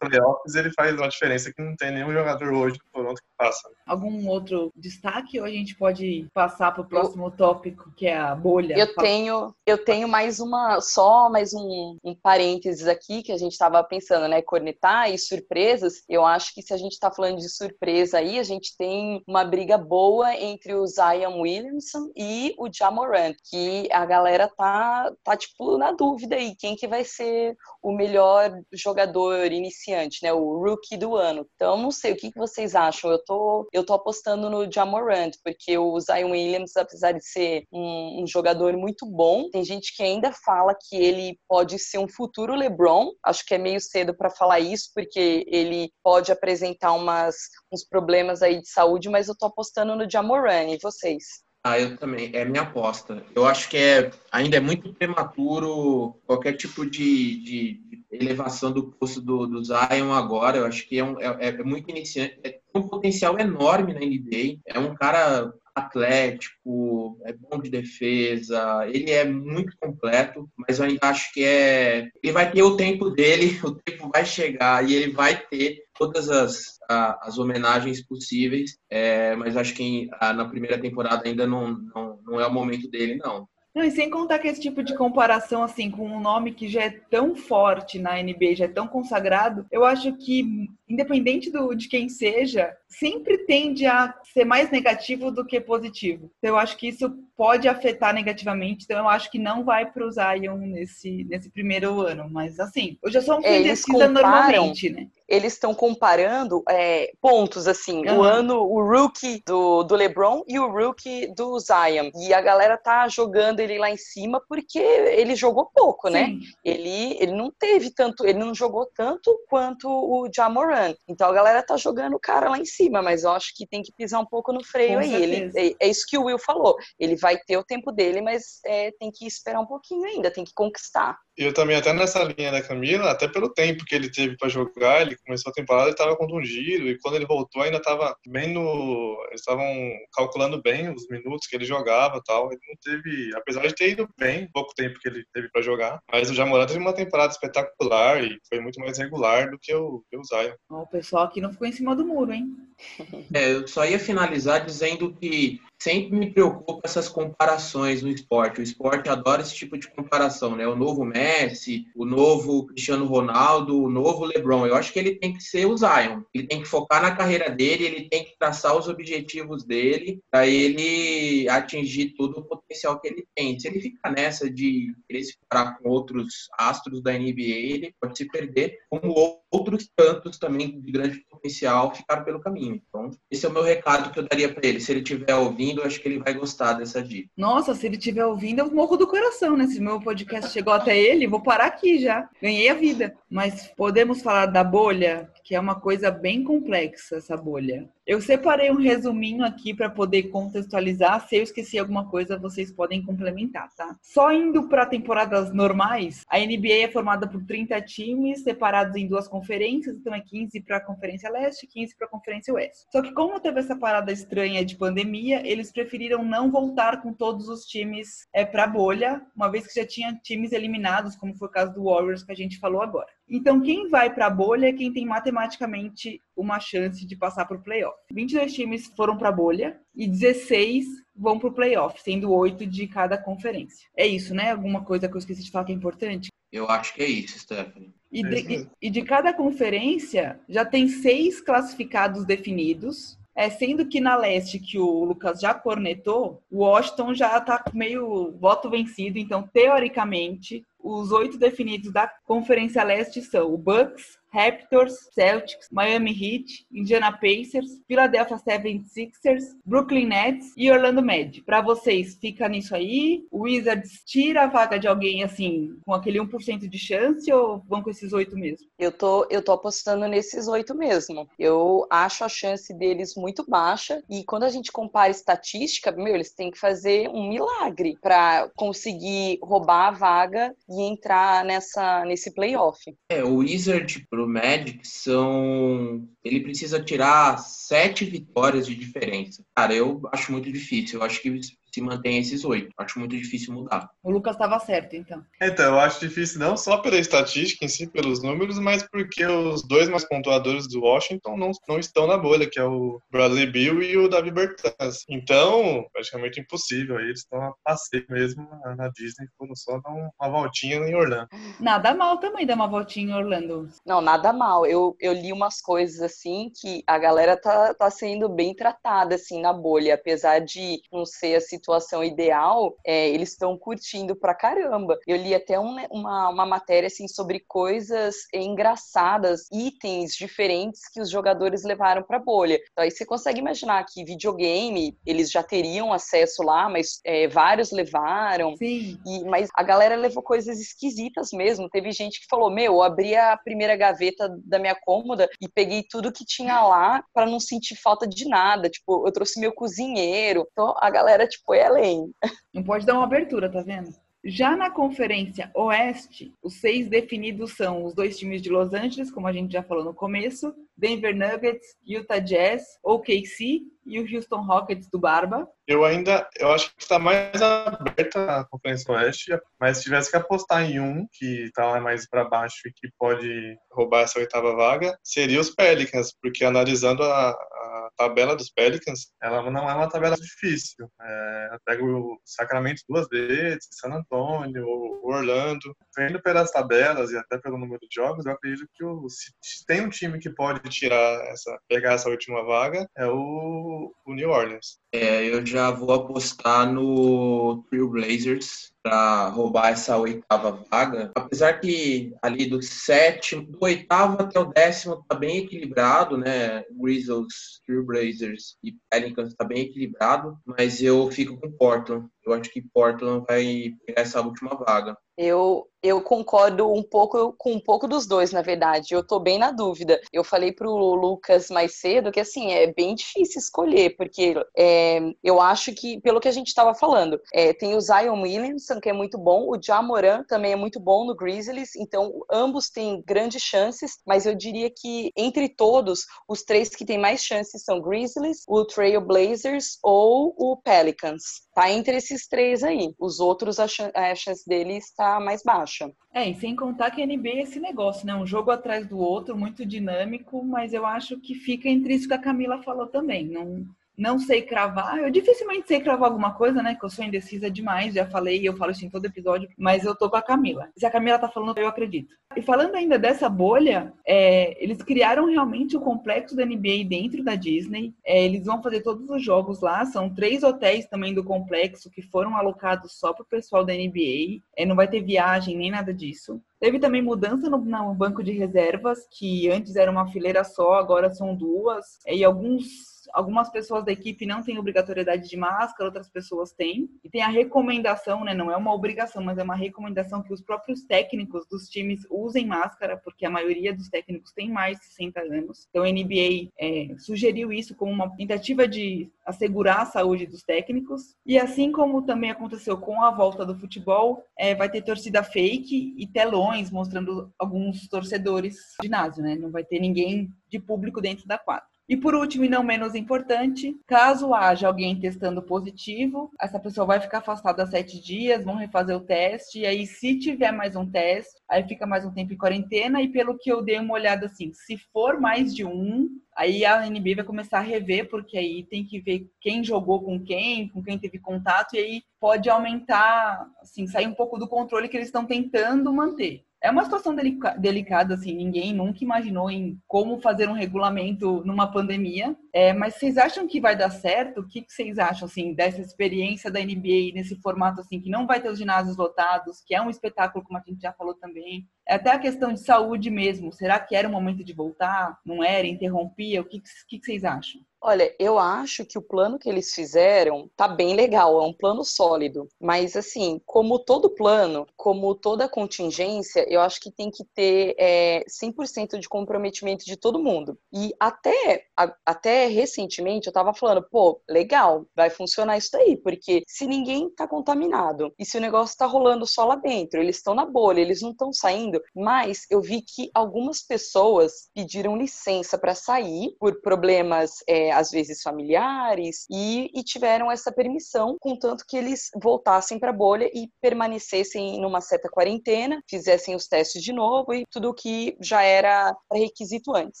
Speaker 1: playoffs, ele faz uma diferença que não tem nenhum jogador hoje no Toronto que passa.
Speaker 2: Algum outro destaque ou a gente pode passar para o próximo eu, tópico, que é a bolha?
Speaker 4: Eu tenho, eu tenho mais uma, só mais um, um parênteses aqui que a gente estava pensando, né? Cornetar e surpresas. Eu acho que se a gente está falando de surpresa aí, a gente tem uma briga boa entre o Zion Williamson e o Jamorant, que a galera tá, tá tipo na dúvida aí, quem que vai ser o melhor jogador iniciante, né? O rookie do ano. Então, não sei, o que, que vocês acham? Eu tô, eu tô apostando no Jamorant, porque o Zion Williams, apesar de ser um, um jogador muito bom, tem gente que ainda fala que ele pode ser um futuro LeBron. Acho que é meio cedo para falar isso, porque ele pode apresentar umas, uns problemas aí de saúde, mas eu tô apostando no Jamoran. E vocês?
Speaker 3: Ah, eu também. É minha aposta. Eu acho que é, ainda é muito prematuro qualquer tipo de, de elevação do posto do, do Zion agora. Eu acho que é, um, é, é muito iniciante. É um potencial enorme na NBA. É um cara atlético, é bom de defesa, ele é muito completo, mas eu ainda acho que é. Ele vai ter o tempo dele, o tempo vai chegar e ele vai ter todas as, as homenagens possíveis, é, mas acho que na primeira temporada ainda não, não, não é o momento dele, não.
Speaker 2: Não, e sem contar que esse tipo de comparação, assim, com um nome que já é tão forte na NBA, já é tão consagrado, eu acho que, independente do, de quem seja, sempre tende a ser mais negativo do que positivo. Então, eu acho que isso pode afetar negativamente. Então, eu acho que não vai para o Zion nesse, nesse primeiro ano. Mas, assim, eu já sou um é, indecisa normalmente, né?
Speaker 4: Eles estão comparando é, pontos, assim, uhum. o ano, o rookie do, do LeBron e o rookie do Zion. E a galera tá jogando ele lá em cima porque ele jogou pouco, né? Sim. né? Ele, ele não teve tanto, ele não jogou tanto quanto o Jamoran. Então, a galera tá jogando o cara lá em cima cima, mas eu acho que tem que pisar um pouco no freio Com aí. Ele, é, é, isso que o Will falou. Ele vai ter o tempo dele, mas é, tem que esperar um pouquinho ainda, tem que conquistar.
Speaker 1: Eu também, até nessa linha da Camila, até pelo tempo que ele teve para jogar, ele começou a temporada, ele estava contundido, e quando ele voltou ainda estava bem no. Eles estavam calculando bem os minutos que ele jogava tal. Ele não teve, apesar de ter ido bem, pouco tempo que ele teve para jogar, mas o Jamoran teve uma temporada espetacular e foi muito mais regular do que o, que o Zion.
Speaker 2: O pessoal aqui não ficou em cima do muro, hein?
Speaker 3: É, eu só ia finalizar dizendo que sempre me preocupa essas comparações no esporte. O esporte adora esse tipo de comparação, né? O novo Messi, o novo Cristiano Ronaldo, o novo LeBron. Eu acho que ele tem que ser o Zion. Ele tem que focar na carreira dele, ele tem que traçar os objetivos dele para ele atingir todo o potencial que ele tem. Se ele ficar nessa de querer se comparar com outros astros da NBA, ele pode se perder, como outros tantos também de grande potencial ficaram pelo caminho. Então, esse é o meu recado que eu daria para ele. Se ele estiver ouvindo, ouvindo, acho que ele vai gostar dessa dica.
Speaker 2: Nossa, se ele estiver ouvindo, eu morro do coração, né? Se meu podcast chegou até ele, vou parar aqui já. Ganhei a vida. Mas podemos falar da bolha, que é uma coisa bem complexa, essa bolha. Eu separei um resuminho aqui para poder contextualizar. Se eu esqueci alguma coisa, vocês podem complementar, tá? Só indo para temporadas normais, a NBA é formada por 30 times separados em duas conferências, então é 15 para a Conferência Leste e 15 para a Conferência Oeste. Só que como teve essa parada estranha de pandemia, eles preferiram não voltar com todos os times é, para bolha, uma vez que já tinha times eliminados, como foi o caso do Warriors que a gente falou agora. Então, quem vai para a bolha é quem tem matematicamente uma chance de passar para o playoff. 22 times foram para a bolha e 16 vão para o playoff, sendo 8 de cada conferência. É isso, né? Alguma coisa que eu esqueci de falar que é importante?
Speaker 3: Eu acho que é isso, Stephanie.
Speaker 2: E de, e, e de cada conferência já tem seis classificados definidos. É, sendo que na leste, que o Lucas já cornetou, o Washington já tá meio voto vencido, então, teoricamente, os oito definidos da Conferência Leste são o Bucks, Raptors, Celtics, Miami Heat, Indiana Pacers, Philadelphia 76ers, Brooklyn Nets e Orlando Magic. Para vocês, fica nisso aí? O Wizards tira a vaga de alguém assim, com aquele 1% de chance ou vão com esses oito mesmo?
Speaker 4: Eu tô, eu tô apostando nesses oito mesmo. Eu acho a chance deles muito baixa e quando a gente compara estatística, meu, eles têm que fazer um milagre para conseguir roubar a vaga e entrar nessa nesse playoff.
Speaker 3: É, o Wizard pro Magic são. Ele precisa tirar sete vitórias de diferença. Cara, eu acho muito difícil. Eu acho que se mantém esses oito. Acho muito difícil mudar.
Speaker 2: O Lucas estava certo, então.
Speaker 1: Então, eu acho difícil não só pela estatística em si, pelos números, mas porque os dois mais pontuadores do Washington não, não estão na bolha, que é o Bradley Bill e o Davi Bertans. Então, praticamente impossível. Eles estão a passeio mesmo na Disney, foram só dar uma voltinha em Orlando.
Speaker 2: Nada mal também dar uma voltinha em Orlando.
Speaker 4: Não, nada mal. Eu, eu li umas coisas assim que a galera tá, tá sendo bem tratada assim na bolha, apesar de não ser a situação ideal, é, eles estão curtindo pra caramba. Eu li até um, uma, uma matéria assim sobre coisas engraçadas, itens diferentes que os jogadores levaram pra bolha. Então aí você consegue imaginar que videogame eles já teriam acesso lá, mas é, vários levaram.
Speaker 2: Sim.
Speaker 4: E, mas a galera levou coisas esquisitas mesmo. Teve gente que falou: Meu, eu abri a primeira gaveta da minha cômoda e peguei tudo que tinha lá para não sentir falta de nada. Tipo, eu trouxe meu cozinheiro. Então a galera, tipo, é além.
Speaker 2: Não pode dar uma abertura, tá vendo? Já na Conferência Oeste, os seis definidos são os dois times de Los Angeles, como a gente já falou no começo, Denver Nuggets, Utah Jazz, OKC e o Houston Rockets do Barba.
Speaker 1: Eu ainda, eu acho que está mais aberta a Conferência Oeste, mas se tivesse que apostar em um que está mais para baixo e que pode roubar essa oitava vaga, seria os Pelicans, porque analisando a, a tabela dos Pelicans, ela não é uma tabela difícil. É, eu pego o Sacramento duas vezes, San Antonio, Orlando. Vendo pelas tabelas e até pelo número de jogos, eu acredito que o, se tem um time que pode tirar essa, pegar essa última vaga, é o, o New Orleans.
Speaker 3: É, eu já vou apostar no Trail Blazers para roubar essa oitava vaga. Apesar que ali do sétimo, do oitavo até o décimo tá bem equilibrado, né? Grizzlies, Blazers e Pelicans tá bem equilibrado, mas eu fico com Portland. Eu acho que Portland vai pegar essa última vaga.
Speaker 4: Eu, eu concordo um pouco com um pouco dos dois, na verdade. Eu tô bem na dúvida. Eu falei pro Lucas mais cedo que assim é bem difícil escolher, porque é, eu acho que, pelo que a gente estava falando, é, tem o Zion Williamson, que é muito bom, o Jamoran também é muito bom no Grizzlies, então ambos têm grandes chances, mas eu diria que entre todos, os três que têm mais chances são Grizzlies, o Trail Blazers ou o Pelicans. Tá entre esses três aí. Os outros, a chance deles está mais baixa.
Speaker 2: É, e sem contar que a NBA é esse negócio, né? Um jogo atrás do outro, muito dinâmico, mas eu acho que fica entre isso que a Camila falou também. Não, não sei cravar. Eu dificilmente sei cravar alguma coisa, né? Que eu sou indecisa demais, já falei e eu falo isso em todo episódio, mas eu tô com a Camila. Se a Camila tá falando, eu acredito. E falando ainda dessa bolha, é, eles criaram realmente o complexo da NBA dentro da Disney. É, eles vão fazer todos os jogos lá. São três hotéis também do complexo que foram alocados só pro pessoal da NBA. É, não vai ter viagem nem nada disso. Teve também mudança no, no banco de reservas, que antes era uma fileira só, agora são duas. E alguns algumas pessoas da equipe não têm obrigatoriedade de máscara, outras pessoas têm. E tem a recomendação, né? Não é uma obrigação, mas é uma recomendação que os próprios técnicos dos times usem máscara, porque a maioria dos técnicos tem mais de 60 anos. Então a NBA é, sugeriu isso como uma tentativa de assegurar a saúde dos técnicos. E assim como também aconteceu com a volta do futebol, é, vai ter torcida fake e telões mostrando alguns torcedores ginásio, né? Não vai ter ninguém de público dentro da quadra. E por último, e não menos importante, caso haja alguém testando positivo, essa pessoa vai ficar afastada sete dias, vão refazer o teste, e aí se tiver mais um teste, aí fica mais um tempo em quarentena, e pelo que eu dei uma olhada assim, se for mais de um, aí a NBA vai começar a rever, porque aí tem que ver quem jogou com quem, com quem teve contato, e aí pode aumentar, assim, sair um pouco do controle que eles estão tentando manter. É uma situação delicada, assim, ninguém nunca imaginou em como fazer um regulamento numa pandemia. É, mas vocês acham que vai dar certo? O que, que vocês acham, assim, dessa experiência da NBA nesse formato, assim, que não vai ter os ginásios lotados, que é um espetáculo, como a gente já falou também? É até a questão de saúde mesmo. Será que era o momento de voltar? Não era? Interrompia? O que, que, que vocês acham?
Speaker 4: Olha, eu acho que o plano que eles fizeram tá bem legal, é um plano sólido. Mas, assim, como todo plano, como toda contingência, eu acho que tem que ter é, 100% de comprometimento de todo mundo. E até, a, até recentemente eu tava falando, pô, legal, vai funcionar isso daí, porque se ninguém tá contaminado e se o negócio tá rolando só lá dentro, eles estão na bolha, eles não estão saindo, mas eu vi que algumas pessoas pediram licença para sair por problemas. É, às vezes familiares, e, e tiveram essa permissão, contanto que eles voltassem para a bolha e permanecessem numa certa quarentena, fizessem os testes de novo e tudo o que já era requisito antes.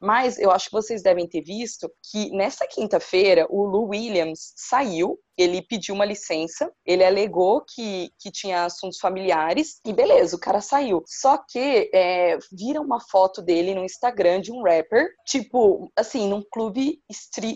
Speaker 4: Mas eu acho que vocês devem ter visto que nessa quinta-feira o Lou Williams saiu ele pediu uma licença, ele alegou que, que tinha assuntos familiares e beleza, o cara saiu. Só que é, viram uma foto dele no Instagram de um rapper, tipo, assim, num clube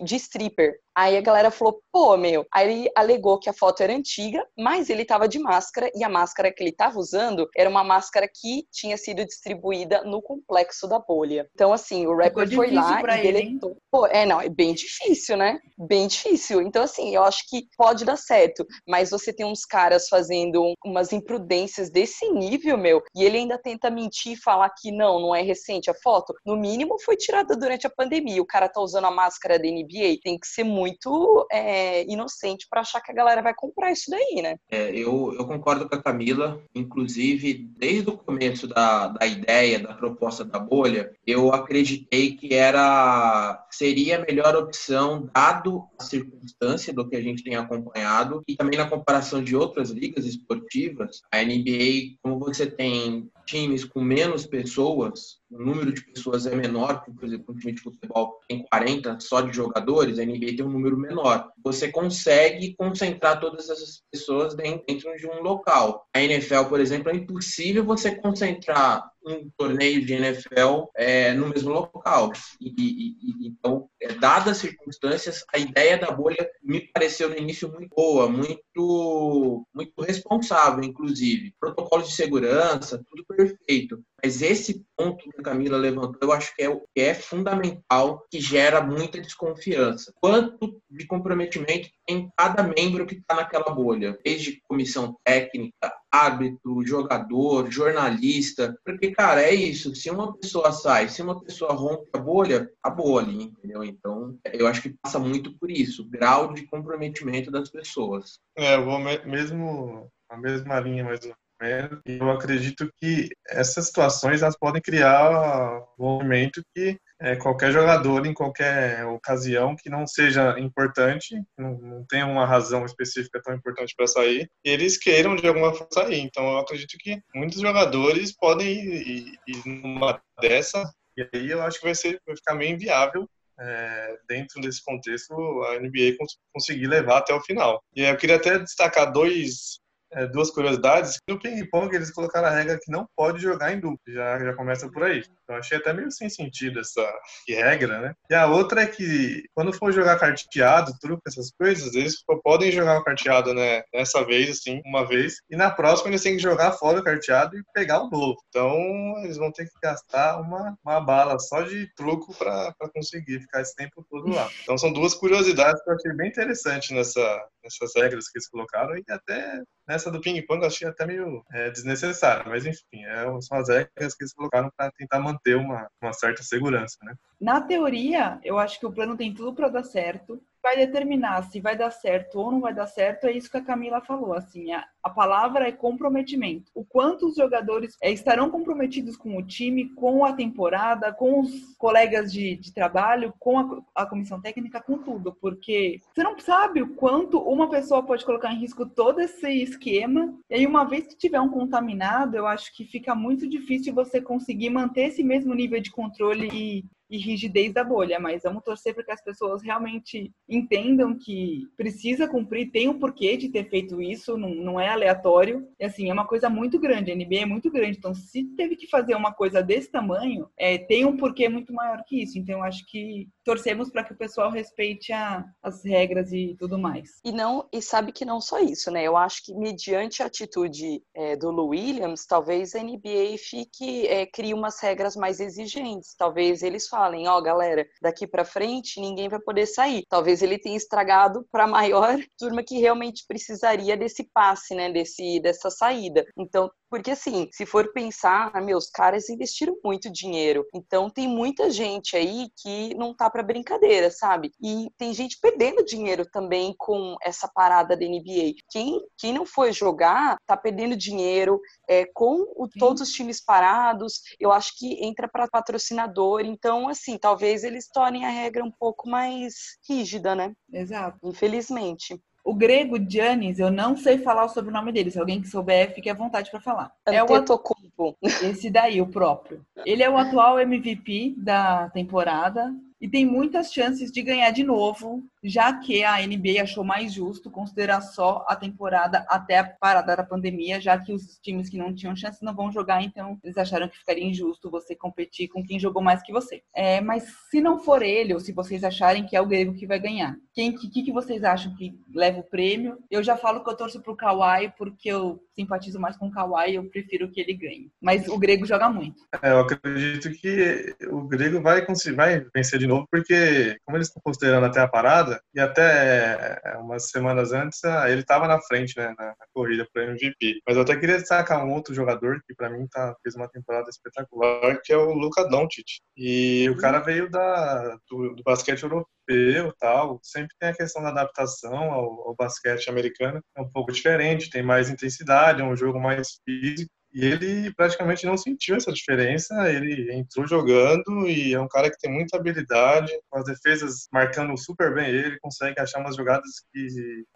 Speaker 4: de stripper. Aí a galera falou, pô, meu. Aí ele alegou que a foto era antiga, mas ele tava de máscara e a máscara que ele tava usando era uma máscara que tinha sido distribuída no complexo da bolha. Então, assim, o rapper foi lá e deletou. Ele, pô, é, não, é bem difícil, né? Bem difícil. Então, assim, eu acho que pode dar certo, mas você tem uns caras fazendo umas imprudências desse nível, meu, e ele ainda tenta mentir e falar que não, não é recente a foto. No mínimo, foi tirada durante a pandemia. O cara tá usando a máscara da NBA, tem que ser muito muito é, inocente para achar que a galera vai comprar isso daí, né?
Speaker 3: É, eu, eu concordo com a Camila. Inclusive, desde o começo da, da ideia, da proposta da bolha, eu acreditei que era seria a melhor opção, dado a circunstância do que a gente tem acompanhado e também na comparação de outras ligas esportivas. A NBA, como você tem times com menos pessoas, o número de pessoas é menor, por exemplo, um time de futebol tem 40 só de jogadores, a NBA tem um número menor. Você consegue concentrar todas essas pessoas dentro de um local. A NFL, por exemplo, é impossível você concentrar um torneio de NFL é, no mesmo local. E, e, então, é, dadas as circunstâncias, a ideia da bolha me pareceu no início muito boa, muito, muito responsável, inclusive. Protocolo de segurança, tudo perfeito. Mas esse ponto que a Camila levantou, eu acho que é, que é fundamental, que gera muita desconfiança. Quanto de comprometimento tem cada membro que está naquela bolha, desde comissão técnica, árbitro, jogador, jornalista, porque, cara, é isso. Se uma pessoa sai, se uma pessoa rompe a bolha, a bolha, entendeu? Então, eu acho que passa muito por isso, grau de comprometimento das pessoas.
Speaker 1: É, eu vou mesmo a mesma linha mais ou menos. Eu acredito que essas situações elas podem criar um movimento que é, qualquer jogador em qualquer ocasião que não seja importante, não, não tenha uma razão específica tão importante para sair, eles queiram de alguma forma sair. Então eu acredito que muitos jogadores podem ir, ir numa dessa, e aí eu acho que vai, ser, vai ficar meio inviável é, dentro desse contexto a NBA cons conseguir levar até o final. E eu queria até destacar dois é, duas curiosidades. No ping-pong, eles colocaram a regra que não pode jogar em dupla. Já, já começa por aí. Então, achei até meio sem sentido essa regra, né? E a outra é que, quando for jogar carteado, truque, essas coisas, eles podem jogar o carteado, né? Nessa vez, assim, uma vez. E na próxima, eles têm que jogar fora o carteado e pegar o novo. Então, eles vão ter que gastar uma, uma bala só de truco para conseguir ficar esse tempo todo lá. Então, são duas curiosidades que eu achei bem interessante nessa, nessas regras que eles colocaram e até nessa do ping-pong eu achei até meio é, desnecessário, mas enfim, é, são as regras que eles colocaram para tentar manter uma, uma certa segurança, né?
Speaker 2: Na teoria, eu acho que o plano tem tudo para dar certo. Vai determinar se vai dar certo ou não vai dar certo, é isso que a Camila falou. Assim, a, a palavra é comprometimento. O quanto os jogadores é, estarão comprometidos com o time, com a temporada, com os colegas de, de trabalho, com a, a comissão técnica, com tudo. Porque você não sabe o quanto uma pessoa pode colocar em risco todo esse esquema. E aí, uma vez que tiver um contaminado, eu acho que fica muito difícil você conseguir manter esse mesmo nível de controle e e rigidez da bolha, mas vamos torcer para que as pessoas realmente entendam que precisa cumprir, tem um porquê de ter feito isso, não, não é aleatório. E assim, é uma coisa muito grande, a NBA é muito grande, então se teve que fazer uma coisa desse tamanho, é, tem um porquê muito maior que isso. Então acho que torcemos para que o pessoal respeite a, as regras e tudo mais.
Speaker 4: E não e sabe que não só isso, né? Eu acho que mediante a atitude é, do Williams, talvez a NBA fique é, crie umas regras mais exigentes. Talvez eles falem, ó, oh, galera, daqui para frente ninguém vai poder sair. Talvez ele tenha estragado para a maior turma que realmente precisaria desse passe, né, desse dessa saída. Então, porque assim, se for pensar, ah, meus caras investiram muito dinheiro. Então tem muita gente aí que não tá para brincadeira, sabe? E tem gente perdendo dinheiro também com essa parada da NBA. Quem, quem não foi jogar tá perdendo dinheiro é, com o, todos os times parados. Eu acho que entra para patrocinador. Então, assim, talvez eles tornem a regra um pouco mais rígida, né?
Speaker 2: Exato.
Speaker 4: Infelizmente.
Speaker 2: O grego Giannis, eu não sei falar o sobrenome dele. Se alguém que souber, fique à vontade para falar.
Speaker 4: É o Antetokounmpo.
Speaker 2: Esse daí, o próprio. Ele é o atual MVP da temporada e tem muitas chances de ganhar de novo, já que a NBA achou mais justo considerar só a temporada até a parada da pandemia, já que os times que não tinham chance não vão jogar, então eles acharam que ficaria injusto você competir com quem jogou mais que você. É, mas se não for ele, ou se vocês acharem que é o grego que vai ganhar, quem que, que vocês acham que leva o prêmio? Eu já falo que eu torço pro Kawhi, porque eu simpatizo mais com o Kawhi, eu prefiro que ele ganhe. Mas o grego joga muito.
Speaker 1: É, eu acredito que o grego vai, vai vencer de novo, porque como eles estão considerando até a parada, e até é, umas semanas antes, ah, ele estava na frente, né, na, corrida para MVP. Mas eu até queria destacar um outro jogador que para mim tá, fez uma temporada espetacular, que é o Luka Doncic. E o cara veio da, do, do basquete europeu tal, sempre tem a questão da adaptação ao, ao, basquete americano, é um pouco diferente, tem mais intensidade, é um jogo mais físico, e ele praticamente não sentiu essa diferença. Ele entrou jogando e é um cara que tem muita habilidade, com as defesas marcando super bem ele, consegue achar umas jogadas que,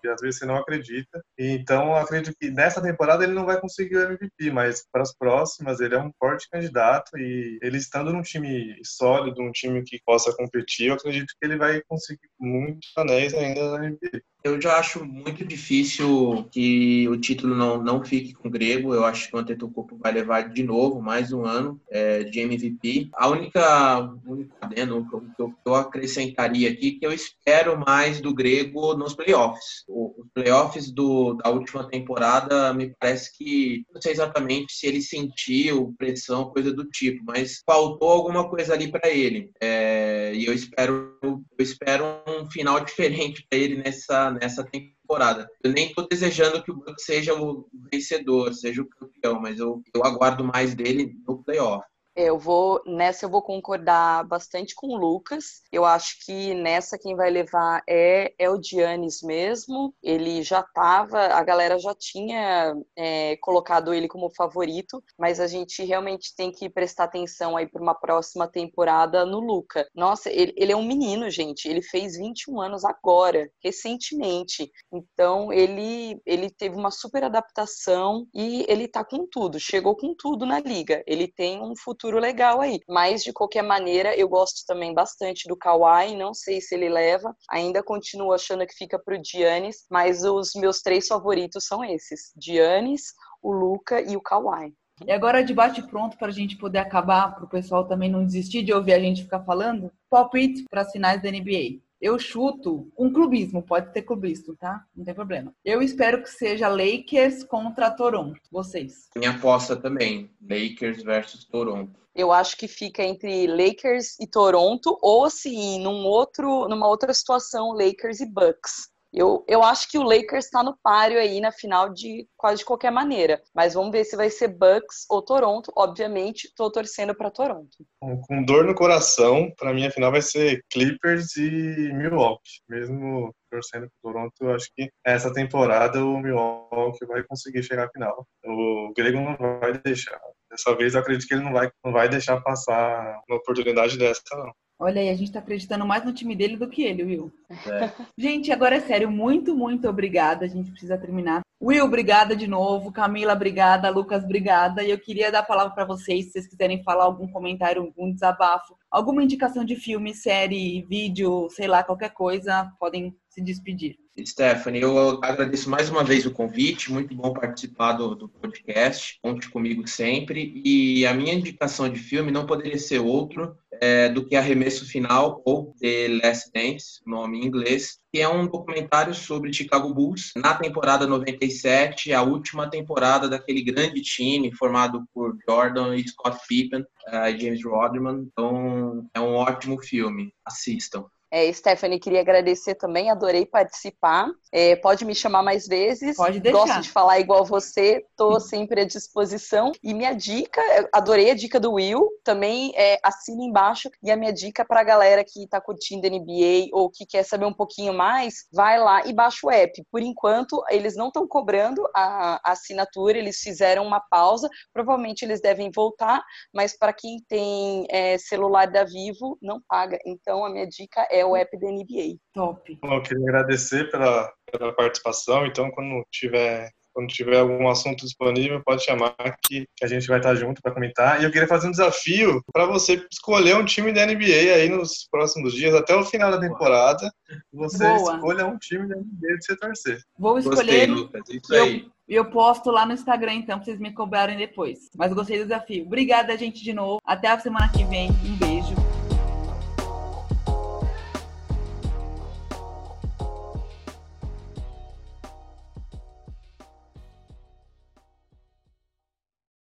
Speaker 1: que às vezes você não acredita. Então, acredito que nessa temporada ele não vai conseguir o MVP, mas para as próximas ele é um forte candidato e ele estando num time sólido, um time que possa competir, eu acredito que ele vai conseguir muitos anéis ainda na NBA.
Speaker 3: Eu já acho muito difícil que o título não, não fique com o Grego. Eu acho que o Antetokounmpo vai levar de novo mais um ano é, de MVP. A única, única que eu, eu acrescentaria aqui que eu espero mais do Grego nos playoffs. Os playoffs do, da última temporada me parece que não sei exatamente se ele sentiu pressão, coisa do tipo, mas faltou alguma coisa ali para ele. É, e eu espero, eu espero um final diferente para ele nessa nessa temporada. Eu nem estou desejando que o Bucks seja o vencedor, seja o campeão, mas eu, eu aguardo mais dele no playoff.
Speaker 4: Eu vou nessa eu vou concordar bastante com o Lucas. Eu acho que nessa quem vai levar é, é o Giannis mesmo. Ele já estava, a galera já tinha é, colocado ele como favorito, mas a gente realmente tem que prestar atenção aí para uma próxima temporada no Luca. Nossa, ele, ele é um menino, gente. Ele fez 21 anos agora, recentemente. Então ele ele teve uma super adaptação e ele tá com tudo. Chegou com tudo na liga. Ele tem um futuro futuro legal aí. Mas, de qualquer maneira, eu gosto também bastante do Kawhi, não sei se ele leva, ainda continuo achando que fica pro Giannis, mas os meus três favoritos são esses, Giannis, o Luca e o Kawhi.
Speaker 2: E agora, debate pronto para a gente poder acabar, para o pessoal também não desistir de ouvir a gente ficar falando. Palpite para as finais da NBA. Eu chuto um clubismo, pode ter clubismo, tá? Não tem problema. Eu espero que seja Lakers contra Toronto. Vocês?
Speaker 3: Minha aposta também, Lakers versus Toronto.
Speaker 4: Eu acho que fica entre Lakers e Toronto, ou assim, num outro, numa outra situação, Lakers e Bucks. Eu, eu acho que o Lakers está no páreo aí na final de quase de qualquer maneira. Mas vamos ver se vai ser Bucks ou Toronto. Obviamente, estou torcendo para Toronto.
Speaker 1: Com dor no coração, para mim a final vai ser Clippers e Milwaukee. Mesmo torcendo para Toronto, eu acho que essa temporada o Milwaukee vai conseguir chegar à final. O Grego não vai deixar. Dessa vez eu acredito que ele não vai, não vai deixar passar uma oportunidade dessa, não.
Speaker 2: Olha aí, a gente tá acreditando mais no time dele do que ele, Will. É. gente, agora é sério, muito, muito obrigada. A gente precisa terminar. Will, obrigada de novo. Camila, obrigada. Lucas, obrigada. E eu queria dar a palavra para vocês, se vocês quiserem falar algum comentário, algum desabafo, alguma indicação de filme, série, vídeo, sei lá, qualquer coisa, podem se despedir.
Speaker 3: Stephanie, eu agradeço mais uma vez o convite, muito bom participar do, do, podcast, conte comigo sempre. E a minha indicação de filme não poderia ser outro é, do que Arremesso Final, ou The Last Dance, nome em inglês, que é um documentário sobre Chicago Bulls na temporada 97, a última temporada daquele grande time formado por Jordan e Scott Pippen uh, e James Rodman. Então, é um ótimo filme. Assistam.
Speaker 4: É, Stephanie, queria agradecer também, adorei participar. É, pode me chamar mais vezes.
Speaker 2: Pode deixar.
Speaker 4: Gosto de falar igual você, estou sempre à disposição. E minha dica, adorei a dica do Will, também é, assina embaixo. E a minha dica para a galera que está curtindo NBA ou que quer saber um pouquinho mais, vai lá e baixa o app. Por enquanto, eles não estão cobrando a, a assinatura, eles fizeram uma pausa. Provavelmente eles devem voltar, mas para quem tem é, celular da Vivo, não paga. Então a minha dica é o app da NBA.
Speaker 2: Top.
Speaker 1: Bom, eu queria agradecer pela, pela participação. Então, quando tiver quando tiver algum assunto disponível, pode chamar que, que a gente vai estar junto para comentar. E eu queria fazer um desafio para você escolher um time da NBA aí nos próximos dias, até o final da temporada. Você Boa. escolha um time da NBA de você torcer.
Speaker 2: Vou escolher. Gostei, Lucas. Isso aí. Eu, eu posto lá no Instagram, então, para vocês me cobrarem depois. Mas gostei do desafio. Obrigada, gente, de novo. Até a semana que vem. Um beijo.